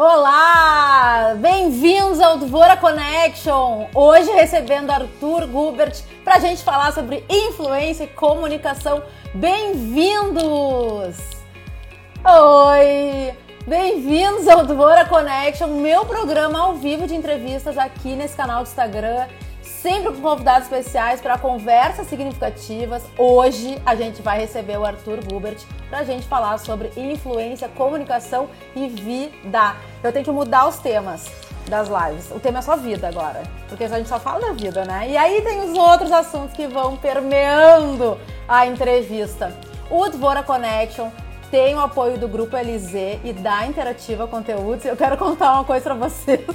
Olá! Bem-vindos ao Dvora Connection! Hoje recebendo Arthur Gubert para a gente falar sobre influência e comunicação. Bem-vindos! Oi! Bem-vindos ao Dvora Connection, meu programa ao vivo de entrevistas aqui nesse canal do Instagram sempre com convidados especiais para conversas significativas. Hoje a gente vai receber o Arthur Gubert para a gente falar sobre influência, comunicação e vida. Eu tenho que mudar os temas das lives. O tema é só vida agora, porque a gente só fala da vida, né? E aí tem os outros assuntos que vão permeando a entrevista. O Dvora Connection tem o apoio do Grupo LZ e da Interativa Conteúdos. Eu quero contar uma coisa para vocês.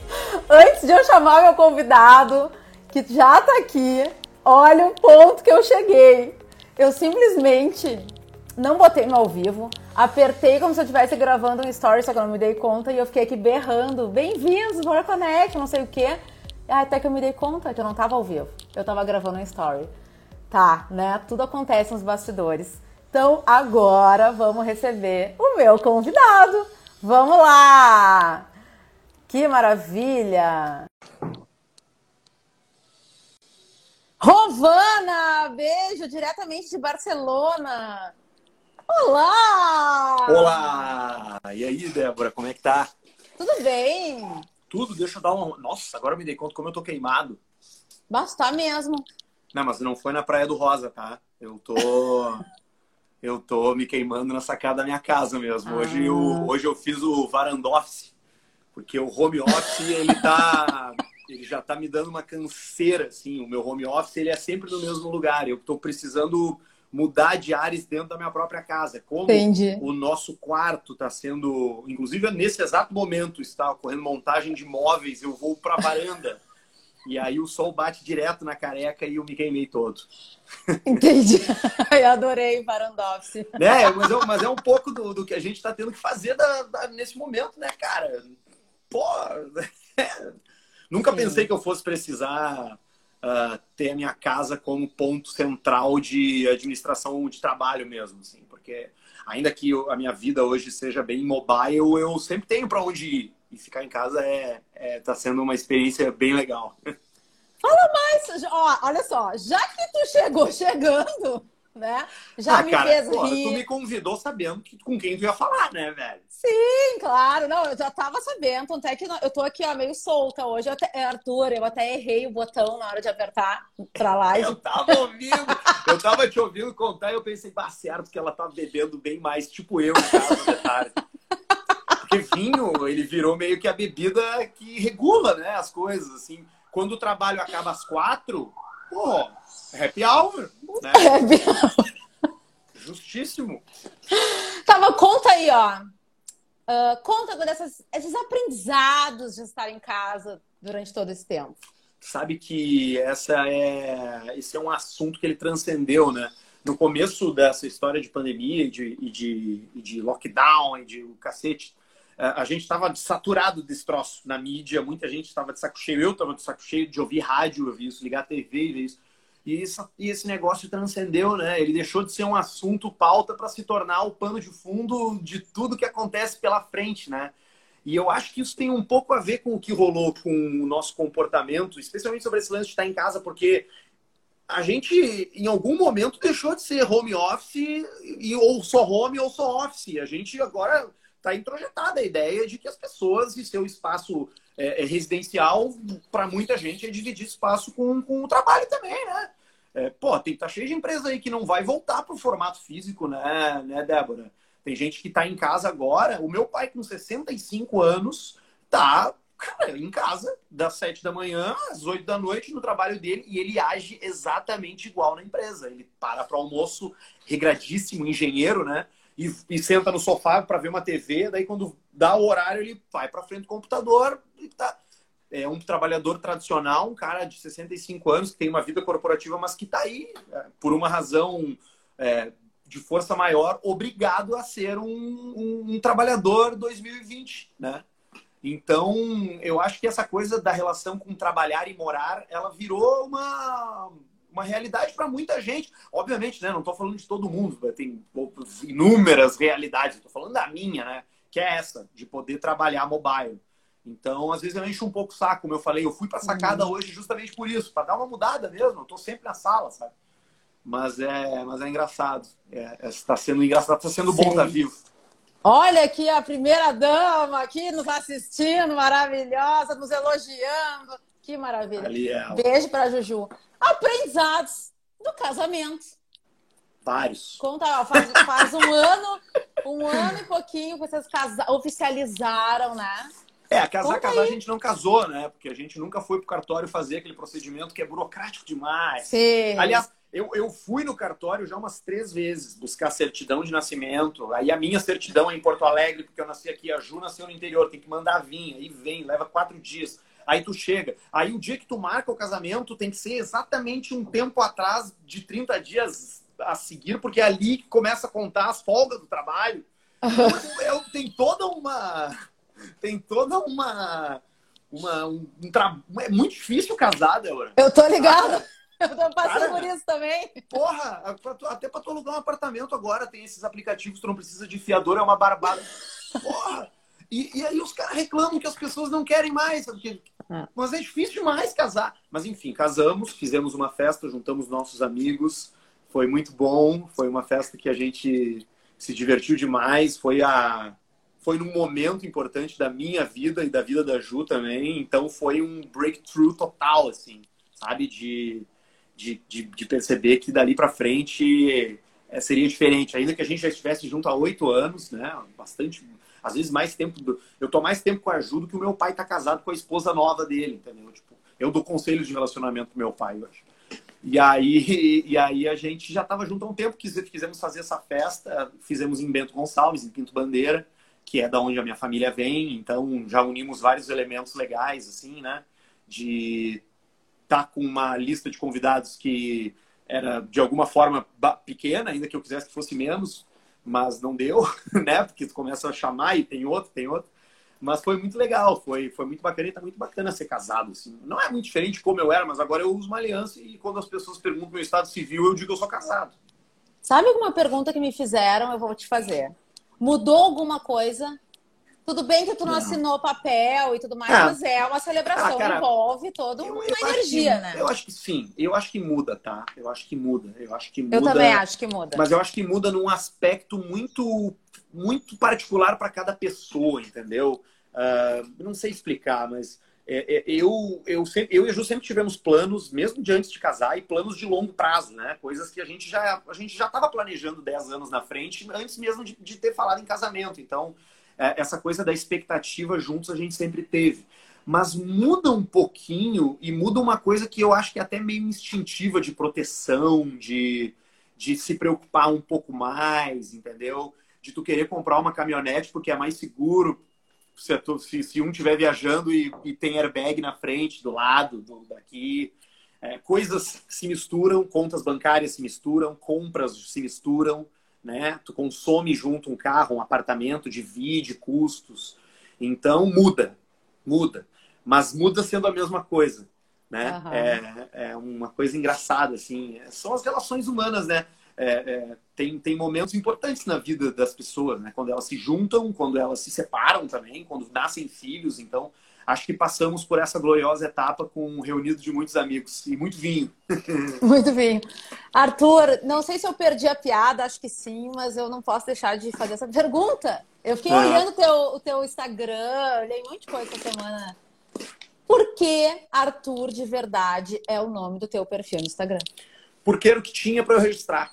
Antes de eu chamar meu convidado, que já tá aqui. Olha o ponto que eu cheguei. Eu simplesmente não botei no ao vivo, apertei como se eu estivesse gravando um story, só que eu não me dei conta e eu fiquei aqui berrando. Bem-vindos, Bora Connect, não sei o quê. Até que eu me dei conta que eu não tava ao vivo, eu tava gravando um story. Tá, né? Tudo acontece nos bastidores. Então agora vamos receber o meu convidado. Vamos lá! Que maravilha! Rovana, beijo diretamente de Barcelona. Olá! Olá! E aí, Débora, como é que tá? Tudo bem? Tudo, deixa eu dar uma. Nossa, agora eu me dei conta como eu tô queimado. Basta mesmo. Não, mas não foi na Praia do Rosa, tá? Eu tô. eu tô me queimando na sacada da minha casa mesmo. Hoje, eu, ah. hoje eu fiz o varanda office, porque o home office ele tá ele já está me dando uma canseira, assim. O meu home office ele é sempre no mesmo lugar. Eu estou precisando mudar de áreas dentro da minha própria casa. Como Entendi. o nosso quarto está sendo, inclusive nesse exato momento está ocorrendo montagem de móveis, eu vou para a varanda. e aí o sol bate direto na careca e eu me queimei todo. Entendi. Eu adorei o Varandoffice. É, mas é, mas é um pouco do, do que a gente está tendo que fazer da, da, nesse momento, né, cara? Pô, é, Nunca Sim. pensei que eu fosse precisar uh, ter a minha casa como ponto central de administração de trabalho mesmo, assim, porque ainda que a minha vida hoje seja bem mobile, eu sempre tenho para onde ir. E ficar em casa é, é tá sendo uma experiência bem legal. Fala mais, ó, olha só, já que tu chegou chegando, né? Já ah, me cara, fez rir. Tu me convidou sabendo que, com quem tu ia falar, né, velho? Sim, claro. Não, eu já tava sabendo. Até que eu tô aqui, ó, meio solta hoje. Eu até, é, Arthur, eu até errei o botão na hora de apertar pra live. eu tava ouvindo. eu tava te ouvindo contar e eu pensei, bah, certo que ela tá bebendo bem mais, tipo eu, cara, Porque vinho, ele virou meio que a bebida que regula, né, as coisas, assim. Quando o trabalho acaba às quatro, pô, happy hour, né? Happy hour. Justíssimo. Tava, conta aí, ó. Uh, conta dessas, esses aprendizados de estar em casa durante todo esse tempo. Sabe que essa é, esse é um assunto que ele transcendeu, né? No começo dessa história de pandemia e de, e de, e de lockdown e de o cacete, a gente estava saturado desse troço na mídia, muita gente estava de saco cheio, eu estava de saco cheio de ouvir rádio, ouvir isso, ligar TV e ver isso. E, isso, e esse negócio transcendeu, né? Ele deixou de ser um assunto pauta para se tornar o pano de fundo de tudo que acontece pela frente, né? E eu acho que isso tem um pouco a ver com o que rolou com o nosso comportamento, especialmente sobre esse lance de estar em casa, porque a gente, em algum momento, deixou de ser home office, e, ou só home ou só office. A gente agora está introjetada a ideia de que as pessoas e seu espaço é, é residencial, para muita gente, é dividir espaço com, com o trabalho também, né? É, pô, tem, tá cheio de empresa aí que não vai voltar para o formato físico, né, né, Débora? Tem gente que está em casa agora. O meu pai, com 65 anos, tá cara, em casa, das 7 da manhã às 8 da noite, no trabalho dele, e ele age exatamente igual na empresa. Ele para para almoço, regradíssimo, engenheiro, né? E, e senta no sofá para ver uma TV, daí quando dá o horário, ele vai para frente do computador e tá é um trabalhador tradicional, um cara de 65 anos, que tem uma vida corporativa, mas que está aí, é, por uma razão é, de força maior, obrigado a ser um, um, um, trabalhador 2020, né? Então, eu acho que essa coisa da relação com trabalhar e morar, ela virou uma, uma realidade para muita gente. Obviamente, né? Não estou falando de todo mundo, tem inúmeras realidades, estou falando da minha, né? que é essa, de poder trabalhar mobile. Então, às vezes eu encho um pouco o saco, como eu falei, eu fui para sacada uhum. hoje justamente por isso, para dar uma mudada mesmo. Eu tô sempre na sala, sabe? Mas é, mas é engraçado. É, está é, sendo engraçado, está sendo bom estar tá vivo. Olha aqui a primeira dama aqui nos assistindo, maravilhosa, nos elogiando. Que maravilha. Ali é... Beijo para Juju. Aprendizados do casamento. Vários. Conta, faz, faz um ano, um ano e pouquinho vocês casa... oficializaram, né? É, casar, Conta casar aí. a gente não casou, né? Porque a gente nunca foi pro cartório fazer aquele procedimento que é burocrático demais. Sim. Aliás, eu, eu fui no cartório já umas três vezes buscar certidão de nascimento. Aí a minha certidão é em Porto Alegre, porque eu nasci aqui, a Ju nasceu no interior, tem que mandar vir, aí vem, leva quatro dias. Aí tu chega. Aí o dia que tu marca o casamento tem que ser exatamente um tempo atrás de 30 dias a seguir, porque é ali que começa a contar as folgas do trabalho. Então, tem toda uma. Tem toda uma. uma um, um tra... É muito difícil casar, Débora. Eu tô ligada. Eu tô passando Cara, por isso também. Porra, até pra tu alugar um apartamento agora tem esses aplicativos, tu não precisa de fiador, é uma barbada. Porra! E, e aí os caras reclamam que as pessoas não querem mais, porque... É. mas é difícil demais casar. Mas enfim, casamos, fizemos uma festa, juntamos nossos amigos, foi muito bom, foi uma festa que a gente se divertiu demais, foi a foi num momento importante da minha vida e da vida da Ju também, então foi um breakthrough total, assim, sabe, de, de, de, de perceber que dali para frente é, seria diferente, ainda que a gente já estivesse junto há oito anos, né, bastante, às vezes mais tempo. Do... Eu tô mais tempo com a Ju do que o meu pai tá casado com a esposa nova dele, entendeu? Tipo, eu dou conselhos de relacionamento pro meu pai, eu acho. E aí, e aí a gente já estava junto há um tempo, quisemos fazer essa festa, fizemos em Bento Gonçalves, em Pinto Bandeira, que é da onde a minha família vem, então já unimos vários elementos legais, assim, né? De estar tá com uma lista de convidados que era de alguma forma pequena, ainda que eu quisesse que fosse menos, mas não deu, né? Porque tu começa a chamar e tem outro, tem outro. Mas foi muito legal, foi, foi muito bacana e tá muito bacana ser casado, assim. Não é muito diferente como eu era, mas agora eu uso uma aliança e quando as pessoas perguntam meu estado civil, eu digo que eu sou casado. Sabe alguma pergunta que me fizeram, eu vou te fazer. Mudou alguma coisa tudo bem que tu não, não. assinou papel e tudo mais, ah. mas é uma celebração, ah, cara, envolve toda uma energia, que, né? Eu acho que sim, eu acho que muda, tá? Eu acho que muda, eu acho que muda. Eu também acho que muda. Mas eu acho que muda num aspecto muito, muito particular para cada pessoa, entendeu? Uh, não sei explicar, mas é, é, eu, eu, sempre, eu e a Ju sempre tivemos planos, mesmo de antes de casar, e planos de longo prazo, né? Coisas que a gente já a gente já estava planejando 10 anos na frente, antes mesmo de, de ter falado em casamento. Então, essa coisa da expectativa juntos a gente sempre teve. Mas muda um pouquinho e muda uma coisa que eu acho que é até meio instintiva de proteção, de, de se preocupar um pouco mais, entendeu? De tu querer comprar uma caminhonete porque é mais seguro, se, se, se um estiver viajando e, e, tem airbag na frente, do lado, do, daqui. É, coisas se misturam, contas bancárias se misturam, compras se misturam né? Tu consome junto um carro, um apartamento, divide custos. Então muda, muda. Mas muda sendo a mesma coisa, né? Uhum. É, é uma coisa engraçada, assim. São as relações humanas, né? É, é, tem, tem momentos importantes na vida das pessoas, né? Quando elas se juntam, quando elas se separam também, quando nascem filhos. Então, acho que passamos por essa gloriosa etapa com um reunido de muitos amigos e muito vinho. Muito vinho. Arthur, não sei se eu perdi a piada, acho que sim, mas eu não posso deixar de fazer essa pergunta. Eu fiquei é. olhando teu, o teu Instagram, olhei um monte de coisa essa semana. Por que Arthur de verdade é o nome do teu perfil no Instagram? Porque era o que tinha para eu registrar.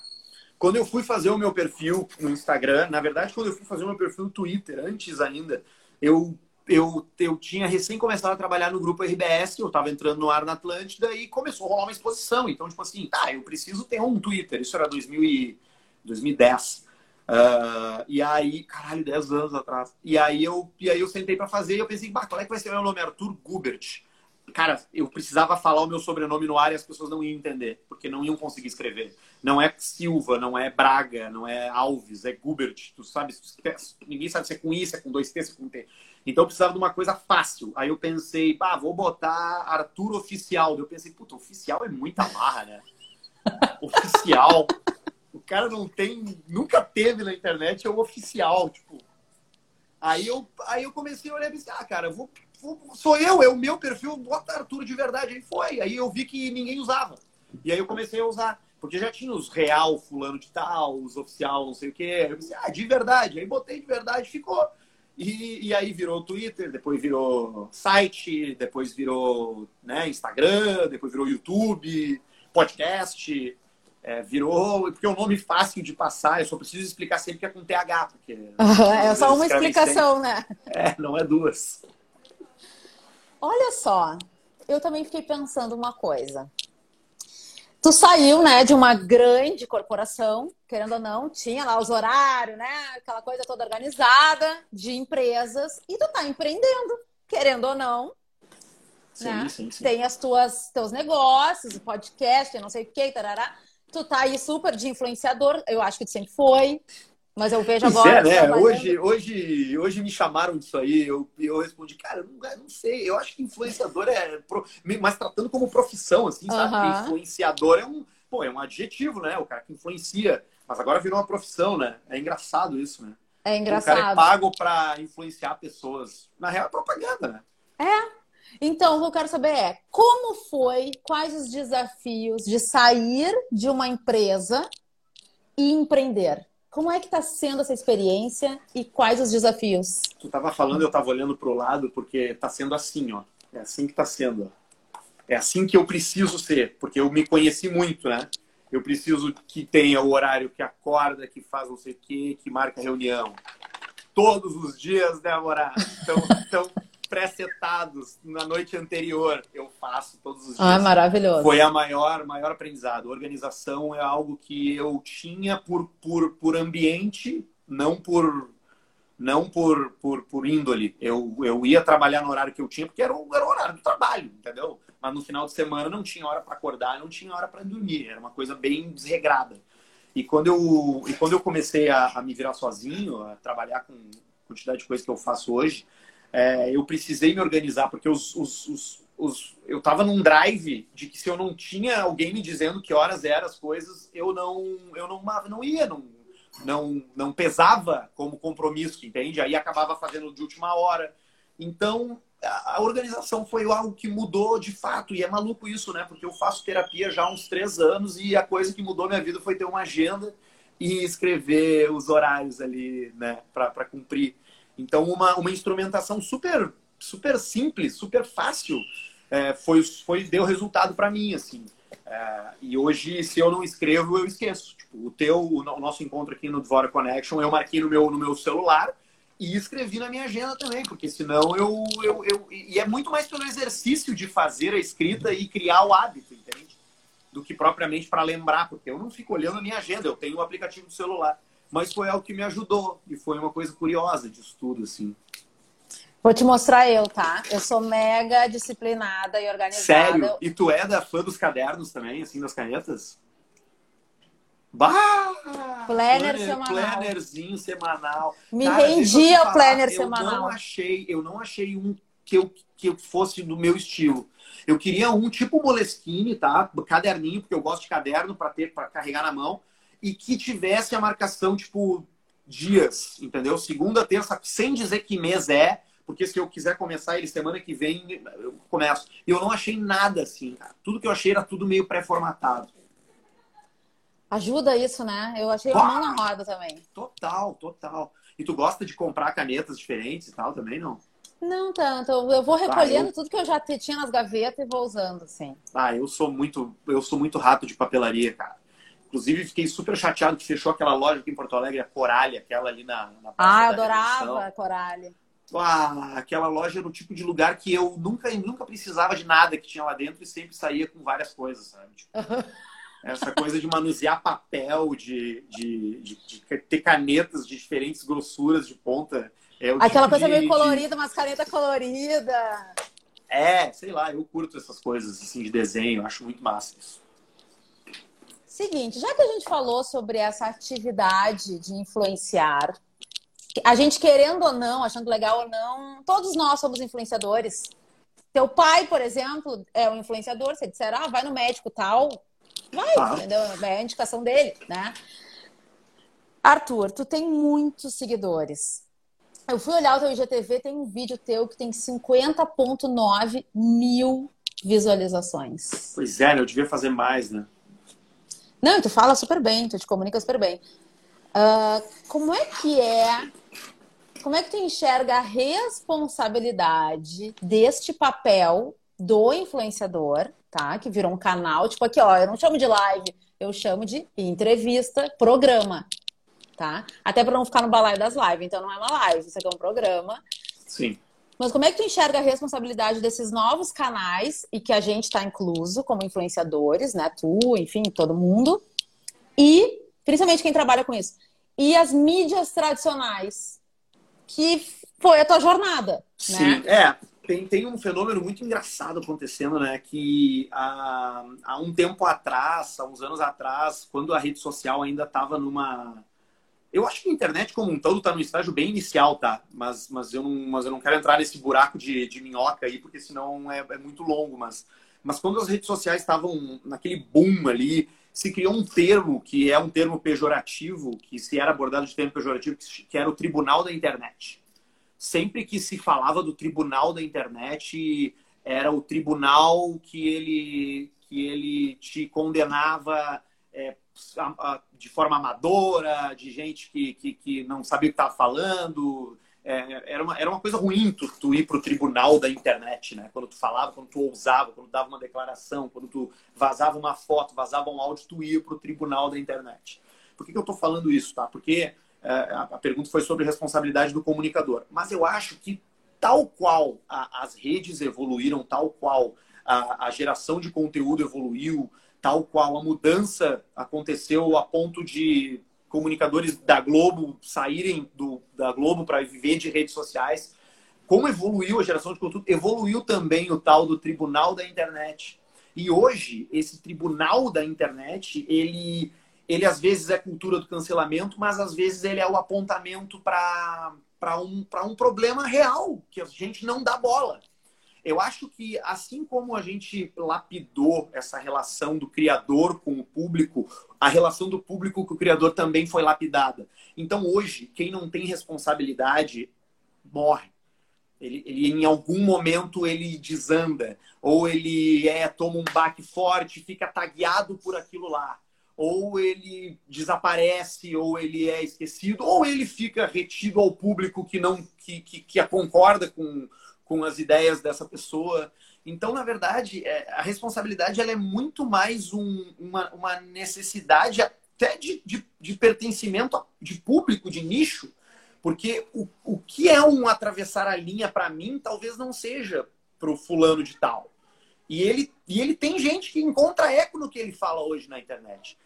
Quando eu fui fazer o meu perfil no Instagram, na verdade, quando eu fui fazer o meu perfil no Twitter, antes ainda, eu eu, eu tinha recém começado a trabalhar no grupo RBS, eu estava entrando no ar na Atlântida e começou a rolar uma exposição. Então, tipo assim, tá, eu preciso ter um Twitter. Isso era 2000 e, 2010. Uh, e aí, caralho, 10 anos atrás. E aí eu, e aí eu sentei para fazer e eu pensei, bah, qual é que vai ser meu nome? Arthur Gubert. Cara, eu precisava falar o meu sobrenome no ar e as pessoas não iam entender, porque não iam conseguir escrever. Não é Silva, não é Braga, não é Alves, é Gubert. Tu sabe, ninguém sabe se é com I, se é com dois T, se é com T. Então eu precisava de uma coisa fácil. Aí eu pensei, pá, vou botar Arthur Oficial. Eu pensei, puta, oficial é muita marra, né? oficial. O cara não tem, nunca teve na internet, é o oficial, tipo. Aí eu, aí eu comecei a olhar e pensei, ah, cara, vou, vou, sou eu, é o meu perfil, bota Arthur de verdade. Aí foi. Aí eu vi que ninguém usava. E aí eu comecei a usar. Porque já tinha os real, fulano de tal, os oficial, não sei o quê. Eu pensei, ah, de verdade. Aí botei de verdade, ficou. E, e aí virou Twitter, depois virou site, depois virou né, Instagram, depois virou YouTube, podcast. É, virou, porque é um nome fácil de passar, eu só preciso explicar sempre que é com TH, porque. é só uma explicação, né? É, não é duas. Olha só, eu também fiquei pensando uma coisa. Tu saiu, né, de uma grande corporação, querendo ou não, tinha lá os horários, né, aquela coisa toda organizada de empresas, e tu tá empreendendo, querendo ou não. Sim, né? sim, sim. Tem as tuas teus negócios, o podcast, não sei o que, tarará tu tá aí super de influenciador, eu acho que tu sempre foi, mas eu vejo agora. É, né? Hoje, hoje, hoje me chamaram disso aí, eu, eu respondi, cara, não, não sei, eu acho que influenciador é. Mas tratando como profissão, assim, sabe? Uhum. influenciador é um, pô, é um adjetivo, né? O cara que influencia. Mas agora virou uma profissão, né? É engraçado isso, né? É engraçado. O cara é pago para influenciar pessoas. Na real, é propaganda, né? É, então, o que eu quero saber é como foi, quais os desafios de sair de uma empresa e empreender? Como é que está sendo essa experiência e quais os desafios? Tu estava falando, eu estava olhando para o lado, porque está sendo assim, ó. É assim que está sendo. É assim que eu preciso ser, porque eu me conheci muito, né? Eu preciso que tenha o horário que acorda, que faz não sei o quê, que marca reunião. Todos os dias, Débora. Então, então pré-setados na noite anterior. Eu faço todos os ah, dias. Ah, maravilhoso. Foi a maior, maior aprendizado. Organização é algo que eu tinha por, por, por ambiente, não por não por, por, por índole. Eu, eu ia trabalhar no horário que eu tinha, porque era o, era o horário do trabalho, entendeu? Mas no final de semana não tinha hora para acordar, não tinha hora para dormir. Era uma coisa bem desregrada. E quando eu, e quando eu comecei a, a me virar sozinho, a trabalhar com quantidade de coisas que eu faço hoje, é, eu precisei me organizar, porque os, os, os, os eu estava num drive de que se eu não tinha alguém me dizendo que horas eram as coisas, eu não, eu não, não ia, não, não, não pesava como compromisso, entende? Aí acabava fazendo de última hora. Então, a organização foi algo que mudou de fato, e é maluco isso, né? Porque eu faço terapia já há uns três anos e a coisa que mudou minha vida foi ter uma agenda e escrever os horários ali, né, para cumprir. Então, uma, uma instrumentação super, super simples, super fácil, é, foi, foi, deu resultado para mim, assim. É, e hoje, se eu não escrevo, eu esqueço. Tipo, o teu, o, nosso encontro aqui no Dvora Connection, eu marquei no meu, no meu celular e escrevi na minha agenda também, porque senão eu, eu, eu... E é muito mais pelo exercício de fazer a escrita e criar o hábito, entende? Do que propriamente para lembrar, porque eu não fico olhando a minha agenda, eu tenho o um aplicativo do celular mas foi algo que me ajudou e foi uma coisa curiosa de estudo, assim. Vou te mostrar eu, tá? Eu sou mega disciplinada e organizada. Sério? E tu é da fã dos cadernos também, assim, das canetas? Bah! Planner, planner semanal. Plannerzinho semanal. Me Cara, rendia o planner eu semanal. Não achei, eu não achei um que eu, que eu fosse do meu estilo. Eu queria um tipo Moleskine, tá? Caderninho, porque eu gosto de caderno para ter para carregar na mão e que tivesse a marcação, tipo, dias, entendeu? Segunda, terça, sem dizer que mês é, porque se eu quiser começar ele semana que vem, eu começo. E eu não achei nada assim, cara. Tudo que eu achei era tudo meio pré-formatado. Ajuda isso, né? Eu achei uma mão na roda também. Total, total. E tu gosta de comprar canetas diferentes e tal também, não? Não tanto. Eu vou recolhendo ah, eu... tudo que eu já tinha nas gavetas e vou usando, assim. Ah, eu sou muito, eu sou muito rato de papelaria, cara. Inclusive, fiquei super chateado que fechou aquela loja aqui em Porto Alegre, a Coralha, aquela ali na, na Ah, eu adorava a Coralha. Ah, aquela loja era o tipo de lugar que eu nunca, nunca precisava de nada que tinha lá dentro e sempre saía com várias coisas, sabe? Tipo, essa coisa de manusear papel, de, de, de, de, ter canetas de diferentes grossuras de ponta. É Aquela tipo coisa meio colorida, umas canetas coloridas. É, sei lá, eu curto essas coisas assim de desenho, acho muito massa isso. Seguinte, já que a gente falou sobre essa atividade de influenciar, a gente querendo ou não, achando legal ou não, todos nós somos influenciadores. Teu pai, por exemplo, é um influenciador. Você disser, ah, vai no médico tal, vai, ah. entendeu? É a indicação dele, né? Arthur, tu tem muitos seguidores. Eu fui olhar o teu IGTV, tem um vídeo teu que tem 50.9 mil visualizações. Pois é, né? eu devia fazer mais, né? Não, tu fala super bem, tu te comunica super bem. Uh, como é que é como é que tu enxerga a responsabilidade deste papel do influenciador, tá? Que virou um canal, tipo aqui, ó, eu não chamo de live, eu chamo de entrevista, programa, tá? Até para não ficar no balaio das lives, então não é uma live, isso aqui é um programa. Sim. Mas como é que tu enxerga a responsabilidade desses novos canais e que a gente está incluso como influenciadores, né? Tu, enfim, todo mundo. E principalmente quem trabalha com isso. E as mídias tradicionais, que foi a tua jornada. Sim, né? é. Tem, tem um fenômeno muito engraçado acontecendo, né? Que há, há um tempo atrás, há uns anos atrás, quando a rede social ainda estava numa. Eu acho que a internet como um todo está no estágio bem inicial, tá? Mas, mas, eu, não, mas eu não quero entrar nesse buraco de, de minhoca aí, porque senão é, é muito longo. Mas, mas quando as redes sociais estavam naquele boom ali, se criou um termo que é um termo pejorativo, que se era abordado de termo pejorativo, que era o tribunal da internet. Sempre que se falava do tribunal da internet, era o tribunal que ele, que ele te condenava é, de forma amadora, de gente que, que, que não sabia o que estava falando, é, era, uma, era uma coisa ruim tu, tu ir para o tribunal da internet, né? Quando tu falava, quando tu ousava, quando tu dava uma declaração, quando tu vazava uma foto, vazava um áudio, tu ia para o tribunal da internet. Por que, que eu estou falando isso, tá? Porque é, a pergunta foi sobre responsabilidade do comunicador. Mas eu acho que tal qual a, as redes evoluíram, tal qual a, a geração de conteúdo evoluiu, tal qual a mudança aconteceu a ponto de comunicadores da Globo saírem do, da Globo para viver de redes sociais. Como evoluiu a geração de conteúdo, evoluiu também o tal do tribunal da internet. E hoje, esse tribunal da internet, ele, ele às vezes é cultura do cancelamento, mas às vezes ele é o apontamento para um, um problema real, que a gente não dá bola. Eu acho que, assim como a gente lapidou essa relação do criador com o público, a relação do público com o criador também foi lapidada. Então, hoje, quem não tem responsabilidade morre. Ele, ele, em algum momento ele desanda, ou ele é toma um baque forte, fica tagueado por aquilo lá, ou ele desaparece, ou ele é esquecido, ou ele fica retido ao público que não que, que, que concorda com, com as ideias dessa pessoa. Então, na verdade, é, a responsabilidade ela é muito mais um, uma, uma, necessidade até de, de, de, pertencimento de público, de nicho, porque o, o que é um atravessar a linha para mim talvez não seja para o fulano de tal. E ele, e ele tem gente que encontra eco no que ele fala hoje na internet.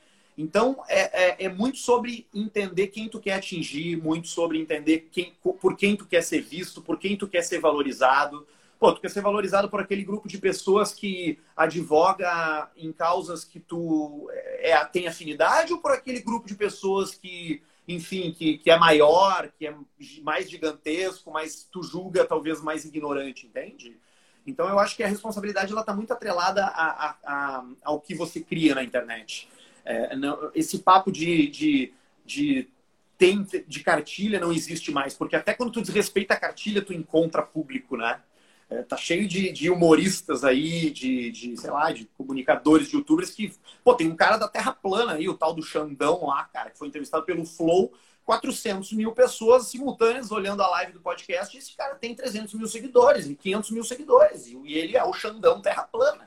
Então, é, é, é, muito sobre entender quem tu quer atingir, muito sobre entender quem, por quem tu quer ser visto, por quem tu quer ser valorizado. Pô, tu quer ser valorizado por aquele grupo de pessoas que advoga em causas que tu é, é tem afinidade ou por aquele grupo de pessoas que, enfim, que, que é maior, que é mais gigantesco, mas tu julga talvez mais ignorante, entende? Então, eu acho que a responsabilidade ela está muito atrelada a, a, a, ao que você cria na internet. É, não, esse papo de, de, de, tem, de cartilha não existe mais, porque até quando tu desrespeita a cartilha, tu encontra público, né? É, tá cheio de, de humoristas aí, de, de, sei lá, de comunicadores, de youtubers que... Pô, tem um cara da Terra Plana aí, o tal do Xandão lá, cara, que foi entrevistado pelo Flow, 400 mil pessoas simultâneas olhando a live do podcast, e esse cara tem 300 mil seguidores e 500 mil seguidores, e ele é o Xandão Terra Plana.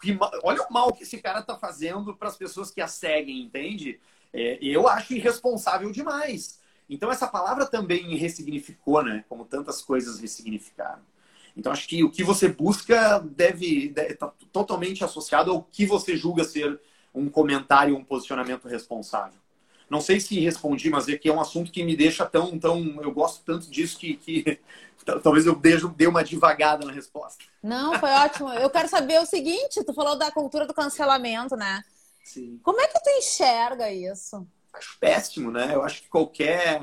Que, olha o mal que esse cara está fazendo para as pessoas que a seguem, entende? É, eu acho irresponsável demais. Então, essa palavra também ressignificou, né? Como tantas coisas ressignificaram. Então, acho que o que você busca deve estar tá totalmente associado ao que você julga ser um comentário, um posicionamento responsável. Não sei se respondi, mas é que é um assunto que me deixa tão, tão. Eu gosto tanto disso que, que talvez eu dê uma devagada na resposta. Não, foi ótimo. Eu quero saber o seguinte: tu falou da cultura do cancelamento, né? Sim. Como é que tu enxerga isso? Acho péssimo, né? Eu acho que qualquer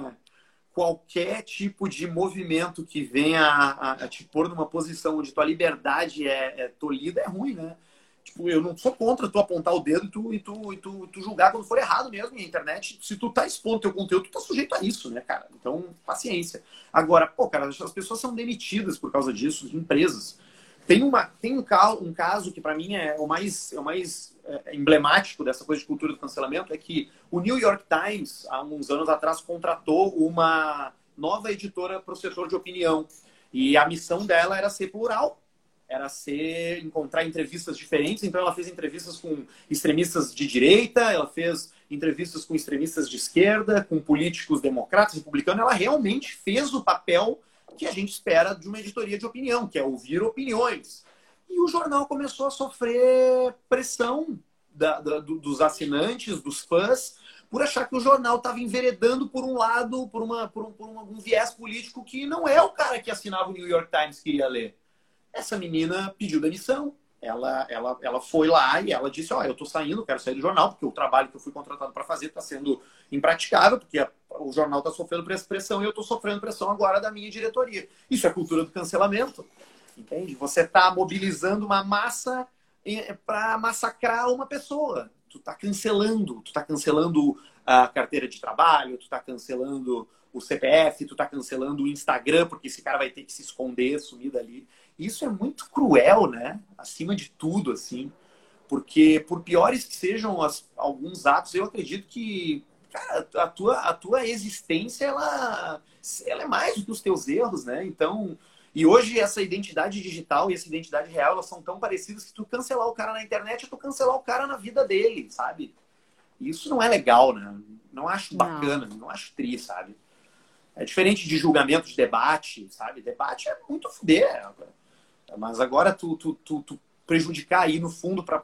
qualquer tipo de movimento que venha a, a, a te pôr numa posição onde tua liberdade é, é tolhida é ruim, né? Tipo, eu não sou contra tu apontar o dedo e tu, e tu, e tu, tu julgar quando for errado mesmo. E internet, se tu tá expondo teu conteúdo, tu tá sujeito a isso, né, cara? Então, paciência. Agora, pô, cara, as pessoas são demitidas por causa disso, empresas. Tem, uma, tem um, um caso que para mim é o mais, é o mais é, emblemático dessa coisa de cultura do cancelamento, é que o New York Times, há uns anos atrás, contratou uma nova editora para o setor de opinião. E a missão dela era ser plural, era ser encontrar entrevistas diferentes. Então ela fez entrevistas com extremistas de direita, ela fez entrevistas com extremistas de esquerda, com políticos democratas, republicanos. Ela realmente fez o papel que a gente espera de uma editoria de opinião, que é ouvir opiniões. E o jornal começou a sofrer pressão da, da, dos assinantes, dos fãs, por achar que o jornal estava enveredando por um lado, por, uma, por, um, por um, um, viés político que não é o cara que assinava o New York Times que iria ler. Essa menina pediu demissão. Ela, ela, ela foi lá e ela disse: Ó, oh, eu estou saindo, quero sair do jornal, porque o trabalho que eu fui contratado para fazer está sendo impraticável, porque a, o jornal está sofrendo pressão e eu estou sofrendo pressão agora da minha diretoria. Isso é cultura do cancelamento. Entende? Você está mobilizando uma massa para massacrar uma pessoa. Tu está cancelando, tu está cancelando a carteira de trabalho, tu está cancelando o CPF, tu está cancelando o Instagram, porque esse cara vai ter que se esconder, sumir dali. Isso é muito cruel, né? Acima de tudo, assim. Porque, por piores que sejam as, alguns atos, eu acredito que cara, a tua, a tua existência, ela, ela é mais do que os teus erros, né? Então, e hoje essa identidade digital e essa identidade real, elas são tão parecidas que tu cancelar o cara na internet é tu cancelar o cara na vida dele, sabe? E isso não é legal, né? Não acho bacana, não, não acho tri, sabe? É diferente de julgamento de debate, sabe? Debate é muito fuder. Mas agora tu, tu, tu, tu prejudicar aí no fundo para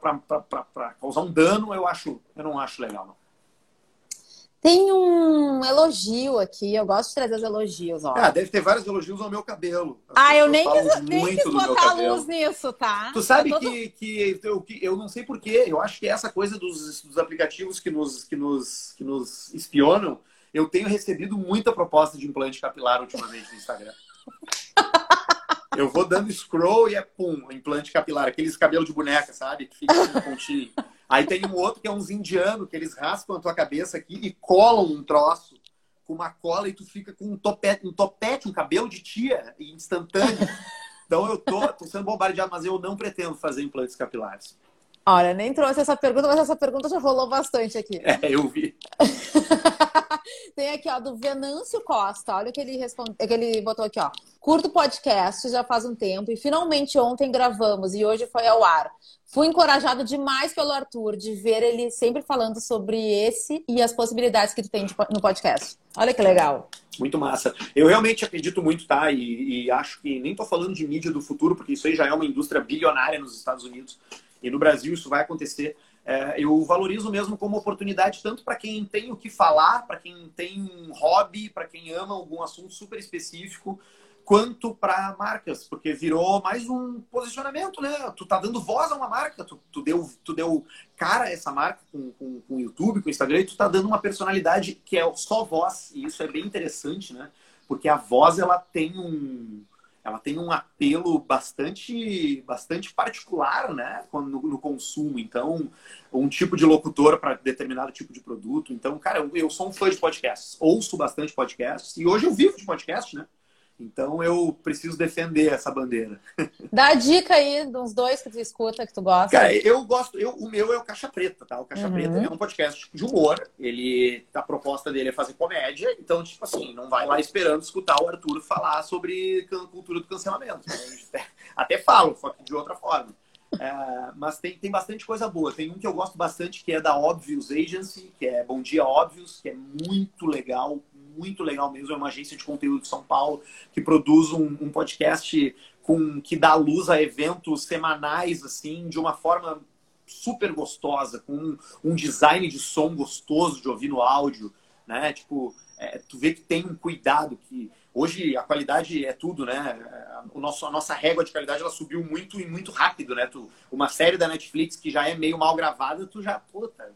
causar um dano, eu acho, eu não acho legal, não. Tem um elogio aqui, eu gosto de trazer os elogios, ó. Ah, deve ter vários elogios ao meu cabelo. As ah, eu nem quis, nem quis botar luz nisso, tá? Tu sabe todo... que, que, eu, que eu não sei porquê, eu acho que essa coisa dos, dos aplicativos que nos, que, nos, que nos espionam, eu tenho recebido muita proposta de implante capilar ultimamente no Instagram. eu vou dando scroll e é pum, implante capilar, aqueles cabelos de boneca, sabe? Que fica com pontinho. Aí tem um outro que é uns indianos, que eles raspam a tua cabeça aqui e colam um troço com uma cola e tu fica com um topete, um topete, um cabelo de tia instantâneo. Então eu tô, tô sendo bombardeado, mas eu não pretendo fazer implantes capilares. Olha, nem trouxe essa pergunta, mas essa pergunta já rolou bastante aqui. É, eu vi. Tem aqui, ó, do Venâncio Costa. Olha o que ele responde, que ele botou aqui, ó. Curto podcast já faz um tempo e finalmente ontem gravamos e hoje foi ao ar. Fui encorajado demais pelo Arthur de ver ele sempre falando sobre esse e as possibilidades que tu tem no podcast. Olha que legal. Muito massa. Eu realmente acredito muito, tá? E, e acho que nem tô falando de mídia do futuro, porque isso aí já é uma indústria bilionária nos Estados Unidos. E no Brasil isso vai acontecer. É, eu valorizo mesmo como oportunidade tanto para quem tem o que falar, para quem tem um hobby, para quem ama algum assunto super específico, quanto para marcas, porque virou mais um posicionamento, né? Tu tá dando voz a uma marca, tu, tu deu, tu deu cara a essa marca com, com, com o YouTube, com o Instagram, e tu tá dando uma personalidade que é só voz, e isso é bem interessante, né? Porque a voz, ela tem um, ela tem um apelo bastante, bastante particular né, no, no consumo. Então, um tipo de locutor para determinado tipo de produto. Então, cara, eu, eu, sou um fã de podcasts, ouço bastante podcasts e hoje eu vivo de podcast, né? Então eu preciso defender essa bandeira. Dá a dica aí dos dois que tu escuta, que tu gosta. Cara, eu gosto, eu, o meu é o Caixa Preta, tá? O Caixa uhum. Preta é um podcast de humor. Ele, a proposta dele é fazer comédia, então, tipo assim, não vai lá esperando escutar o Arthur falar sobre cultura do cancelamento. Até falo, só que de outra forma. É, mas tem, tem bastante coisa boa. Tem um que eu gosto bastante, que é da Obvious Agency, que é Bom Dia Óbvios, que é muito legal, muito legal mesmo. É uma agência de conteúdo de São Paulo que produz um, um podcast com que dá luz a eventos semanais, assim, de uma forma super gostosa, com um, um design de som gostoso de ouvir no áudio, né? Tipo, é, tu vê que tem um cuidado que hoje a qualidade é tudo, né? O nosso, a nossa régua de qualidade ela subiu muito e muito rápido, né? Tu, uma série da Netflix que já é meio mal gravada, tu já, puta,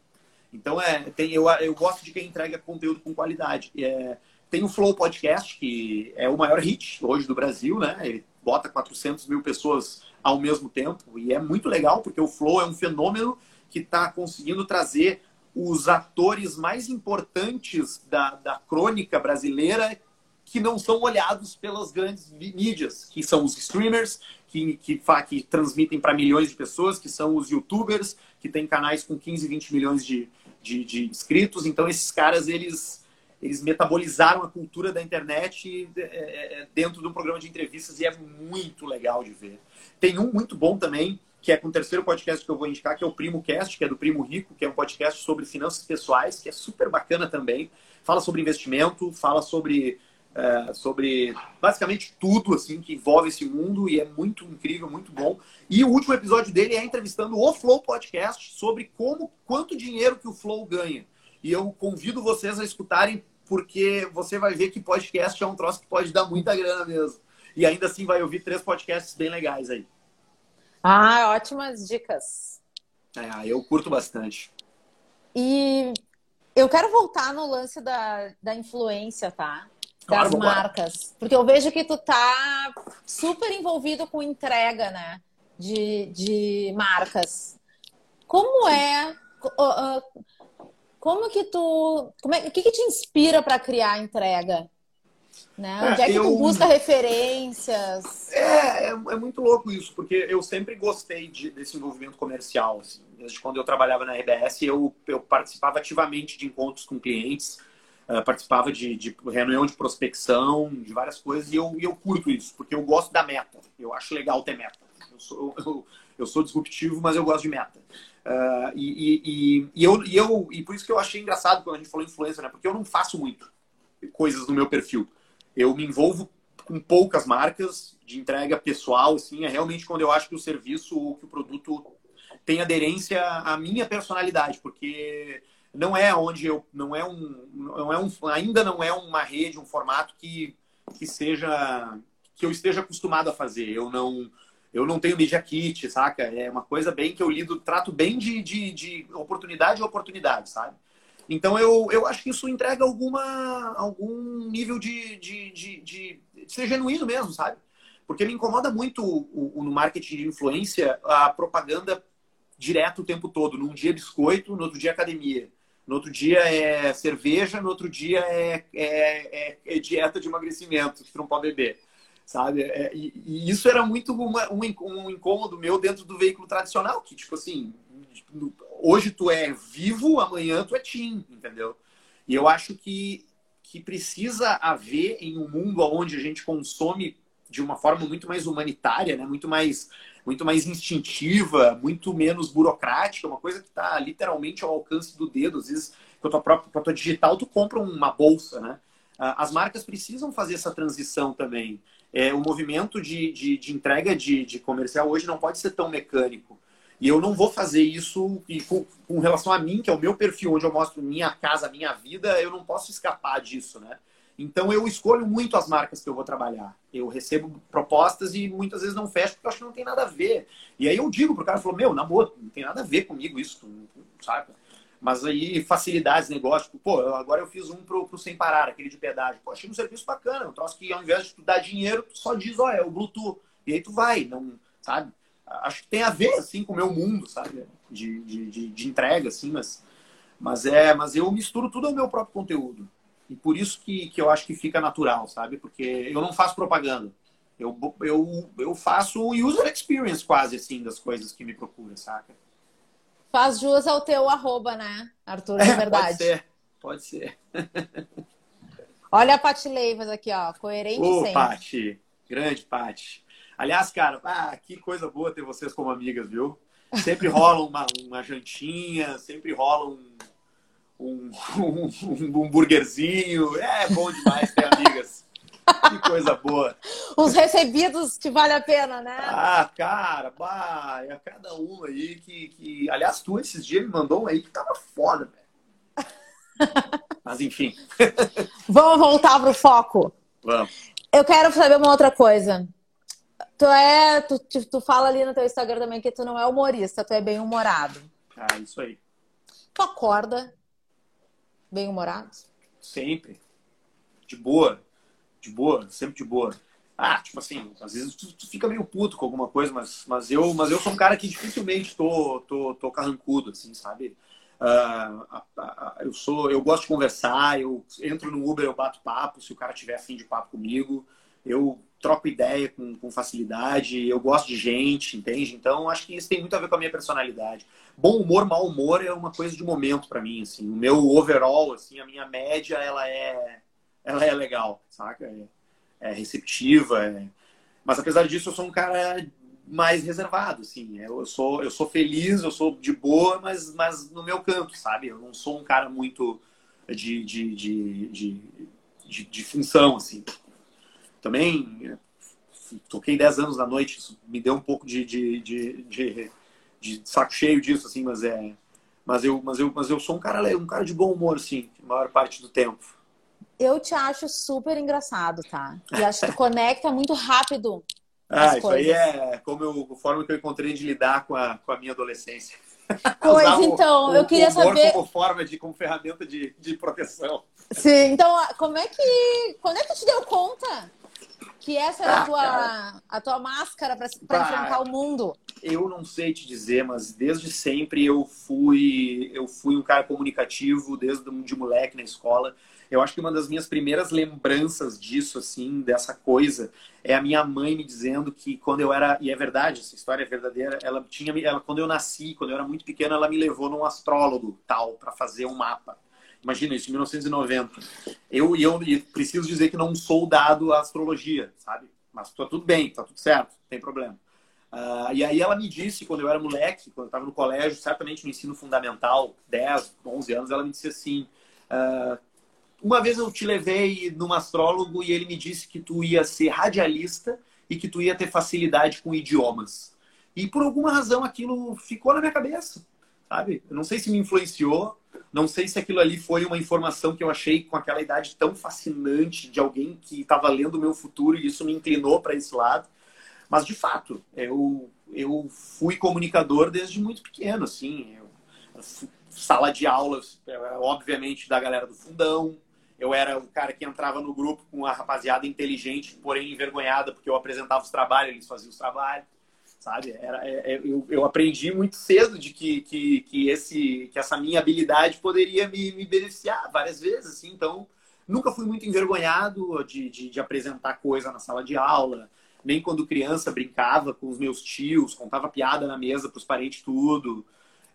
então, é, tem, eu, eu gosto de quem entrega conteúdo com qualidade. É, Tem o Flow Podcast, que é o maior hit hoje do Brasil, né? Ele bota 400 mil pessoas ao mesmo tempo e é muito legal porque o Flow é um fenômeno que está conseguindo trazer os atores mais importantes da, da crônica brasileira que não são olhados pelas grandes mídias, que são os streamers, que, que, que transmitem para milhões de pessoas, que são os youtubers, que têm canais com 15, 20 milhões de, de, de inscritos. Então, esses caras, eles, eles metabolizaram a cultura da internet é, é, é, dentro de um programa de entrevistas e é muito legal de ver. Tem um muito bom também, que é com o terceiro podcast que eu vou indicar, que é o Primo Cast, que é do Primo Rico, que é um podcast sobre finanças pessoais, que é super bacana também. Fala sobre investimento, fala sobre é, sobre basicamente tudo assim que envolve esse mundo e é muito incrível, muito bom. E o último episódio dele é entrevistando o Flow Podcast sobre como quanto dinheiro que o Flow ganha. E eu convido vocês a escutarem porque você vai ver que podcast é um troço que pode dar muita grana mesmo. E ainda assim vai ouvir três podcasts bem legais aí. Ah, ótimas dicas. É, eu curto bastante. E eu quero voltar no lance da, da influência, tá? Das claro, marcas. Porque eu vejo que tu tá super envolvido com entrega, né? De, de marcas. Como é. Como que tu. Como é, o que, que te inspira para criar entrega? Né? Onde é, é que eu... tu busca referências? É, é, é, muito louco isso, porque eu sempre gostei de, desse envolvimento comercial. Assim. Desde quando eu trabalhava na RBS, eu, eu participava ativamente de encontros com clientes Uh, participava de, de, reunião de prospecção, de várias coisas, e eu, e eu curto isso, porque eu gosto da meta. Eu acho legal ter meta. Eu sou, eu, eu sou disruptivo, mas eu gosto de meta. Uh, e, e, e, eu, e, eu, e por isso que eu achei engraçado quando a gente falou influência, né? Porque eu não faço muito coisas no meu perfil. Eu me envolvo com poucas marcas de entrega pessoal, assim, é realmente quando eu acho que o serviço ou que o produto tem aderência à minha personalidade, porque não é onde eu não é um não é um ainda não é uma rede um formato que que seja que eu esteja acostumado a fazer. Eu não eu não tenho media kit saca? É uma coisa bem que eu lido trato bem de, de, de oportunidade a oportunidade sabe? Então eu, eu acho que isso entrega alguma algum nível de, de, de, de ser genuíno mesmo sabe? Porque me incomoda muito o, o, no marketing de influência a propaganda direto o tempo todo. Num dia biscoito no outro dia academia no outro dia é cerveja, no outro dia é, é, é, é dieta de emagrecimento, que tu não pode beber. Sabe? É, e, e, isso era muito uma, um, incômodo meu dentro do veículo tradicional, que, tipo assim, hoje tu é vivo, amanhã tu é team, entendeu? E eu acho que, que precisa haver em um mundo onde a gente consome de uma forma muito mais humanitária, né? muito mais muito mais instintiva, muito menos burocrática, uma coisa que está literalmente ao alcance do dedo. Às vezes, com a tua própria com a tua digital, tu compra uma bolsa, né? Ah, as marcas precisam fazer essa transição também. É, o movimento de, de, de entrega de, de, comercial hoje não pode ser tão mecânico. E eu não vou fazer isso e com, com, relação a mim, que é o meu perfil, onde eu mostro minha casa, minha vida, eu não posso escapar disso, né? Então eu escolho muito as marcas que eu vou trabalhar. Eu recebo propostas e muitas vezes não fecho porque eu acho que não tem nada a ver. E aí eu digo pro cara, falou, meu, na boa, não tem nada a ver comigo isso, sabe? Mas aí facilidades, negócio, tipo, pô, agora eu fiz um pro, pro Sem Parar, aquele de pedágio. Pô, achei um serviço bacana, um troço que ao invés de tu dar dinheiro, tu só diz, ó, é o Bluetooth. E aí tu vai, não, sabe? Acho que tem a ver, assim, com o meu mundo, sabe? De, de, de, de entrega, assim, mas, mas é, mas eu misturo tudo ao meu próprio conteúdo. E por isso que, que eu acho que fica natural, sabe? Porque eu não faço propaganda. Eu, eu, eu faço user experience quase, assim, das coisas que me procuram, saca? Faz jus ao teu arroba, né, Arthur? É, verdade. Pode ser, pode ser. Olha a Pati Leivas aqui, ó. Coerente Ô, sempre. Pati. Grande Pati. Aliás, cara, ah, que coisa boa ter vocês como amigas, viu? Sempre rola uma, uma jantinha, sempre rola um um, um, um hambúrguerzinho. É bom demais ter amigas. Que coisa boa. Os recebidos que vale a pena, né? Ah, cara, bah, é cada um aí que, que. Aliás, tu esses dias me mandou um aí que tava foda, velho. Mas enfim. Vamos voltar pro foco. Vamos. Eu quero saber uma outra coisa. Tu é. Tu, tu fala ali no teu Instagram também que tu não é humorista, tu é bem humorado. Ah, isso aí. Tu acorda bem-humorados? Sempre. de boa, de boa, sempre de boa. Ah, tipo assim, às vezes tu, tu, fica meio puto com alguma coisa, mas, mas, eu, mas eu sou um cara que dificilmente tô, tô, tô carrancudo, assim, sabe? Uh, eu sou, eu gosto de conversar, eu entro no Uber, eu bato papo, se o cara tiver afim de papo comigo, eu troco ideia com, com facilidade, eu gosto de gente, entende? Então, acho que isso tem muito a ver com a minha personalidade. Bom humor, mau humor é uma coisa de momento para mim, assim. O meu overall, assim, a minha média, ela é, ela é legal, saca? É, é receptiva, é... mas apesar disso, eu sou um cara mais reservado, assim. Eu sou, eu sou feliz, eu sou de boa, mas, mas no meu canto, sabe? Eu não sou um cara muito de, de, de, de, de, de função, assim. Também toquei 10 anos na noite, isso me deu um pouco de, de, de, de, de saco cheio disso, assim, mas é. Mas eu, mas eu, mas eu sou um cara, um cara de bom humor, assim, a maior parte do tempo. Eu te acho super engraçado, tá? E acho que conecta muito rápido ah, isso coisas. aí é como eu, a forma que eu encontrei de lidar com a, com a minha adolescência. Pois então, o, eu queria saber. Como forma de, como ferramenta de, de proteção. Sim, então, como é que. Quando é que tu te deu conta que essa era ah, a, tua, a tua máscara para enfrentar o mundo? Eu não sei te dizer, mas desde sempre eu fui eu fui um cara comunicativo, desde de moleque na escola. Eu acho que uma das minhas primeiras lembranças disso, assim, dessa coisa, é a minha mãe me dizendo que quando eu era, e é verdade, essa história é verdadeira, ela tinha, ela, quando eu nasci, quando eu era muito pequena, ela me levou num astrólogo tal para fazer um mapa. Imagina isso, em 1990. Eu, eu, eu preciso dizer que não sou dado à astrologia, sabe? Mas tá tudo bem, tá tudo certo, não tem problema. Uh, e aí ela me disse, quando eu era moleque, quando eu estava no colégio, certamente no ensino fundamental, 10, 11 anos, ela me disse assim, uh, uma vez eu te levei num astrólogo e ele me disse que tu ia ser radialista e que tu ia ter facilidade com idiomas. E por alguma razão aquilo ficou na minha cabeça, sabe? Eu não sei se me influenciou, não sei se aquilo ali foi uma informação que eu achei com aquela idade tão fascinante de alguém que estava lendo o meu futuro e isso me inclinou para esse lado. Mas de fato, eu eu fui comunicador desde muito pequeno, assim. Eu, sala de aulas, obviamente, da galera do fundão, eu era o cara que entrava no grupo com a rapaziada inteligente, porém envergonhada, porque eu apresentava os trabalhos, eles faziam os trabalhos, sabe? Era, é, é, eu, eu aprendi muito cedo de que, que, que, esse, que essa minha habilidade poderia me, me beneficiar várias vezes, assim. Então, nunca fui muito envergonhado de, de, de apresentar coisa na sala de aula, nem quando criança brincava com os meus tios, contava piada na mesa para os parentes tudo.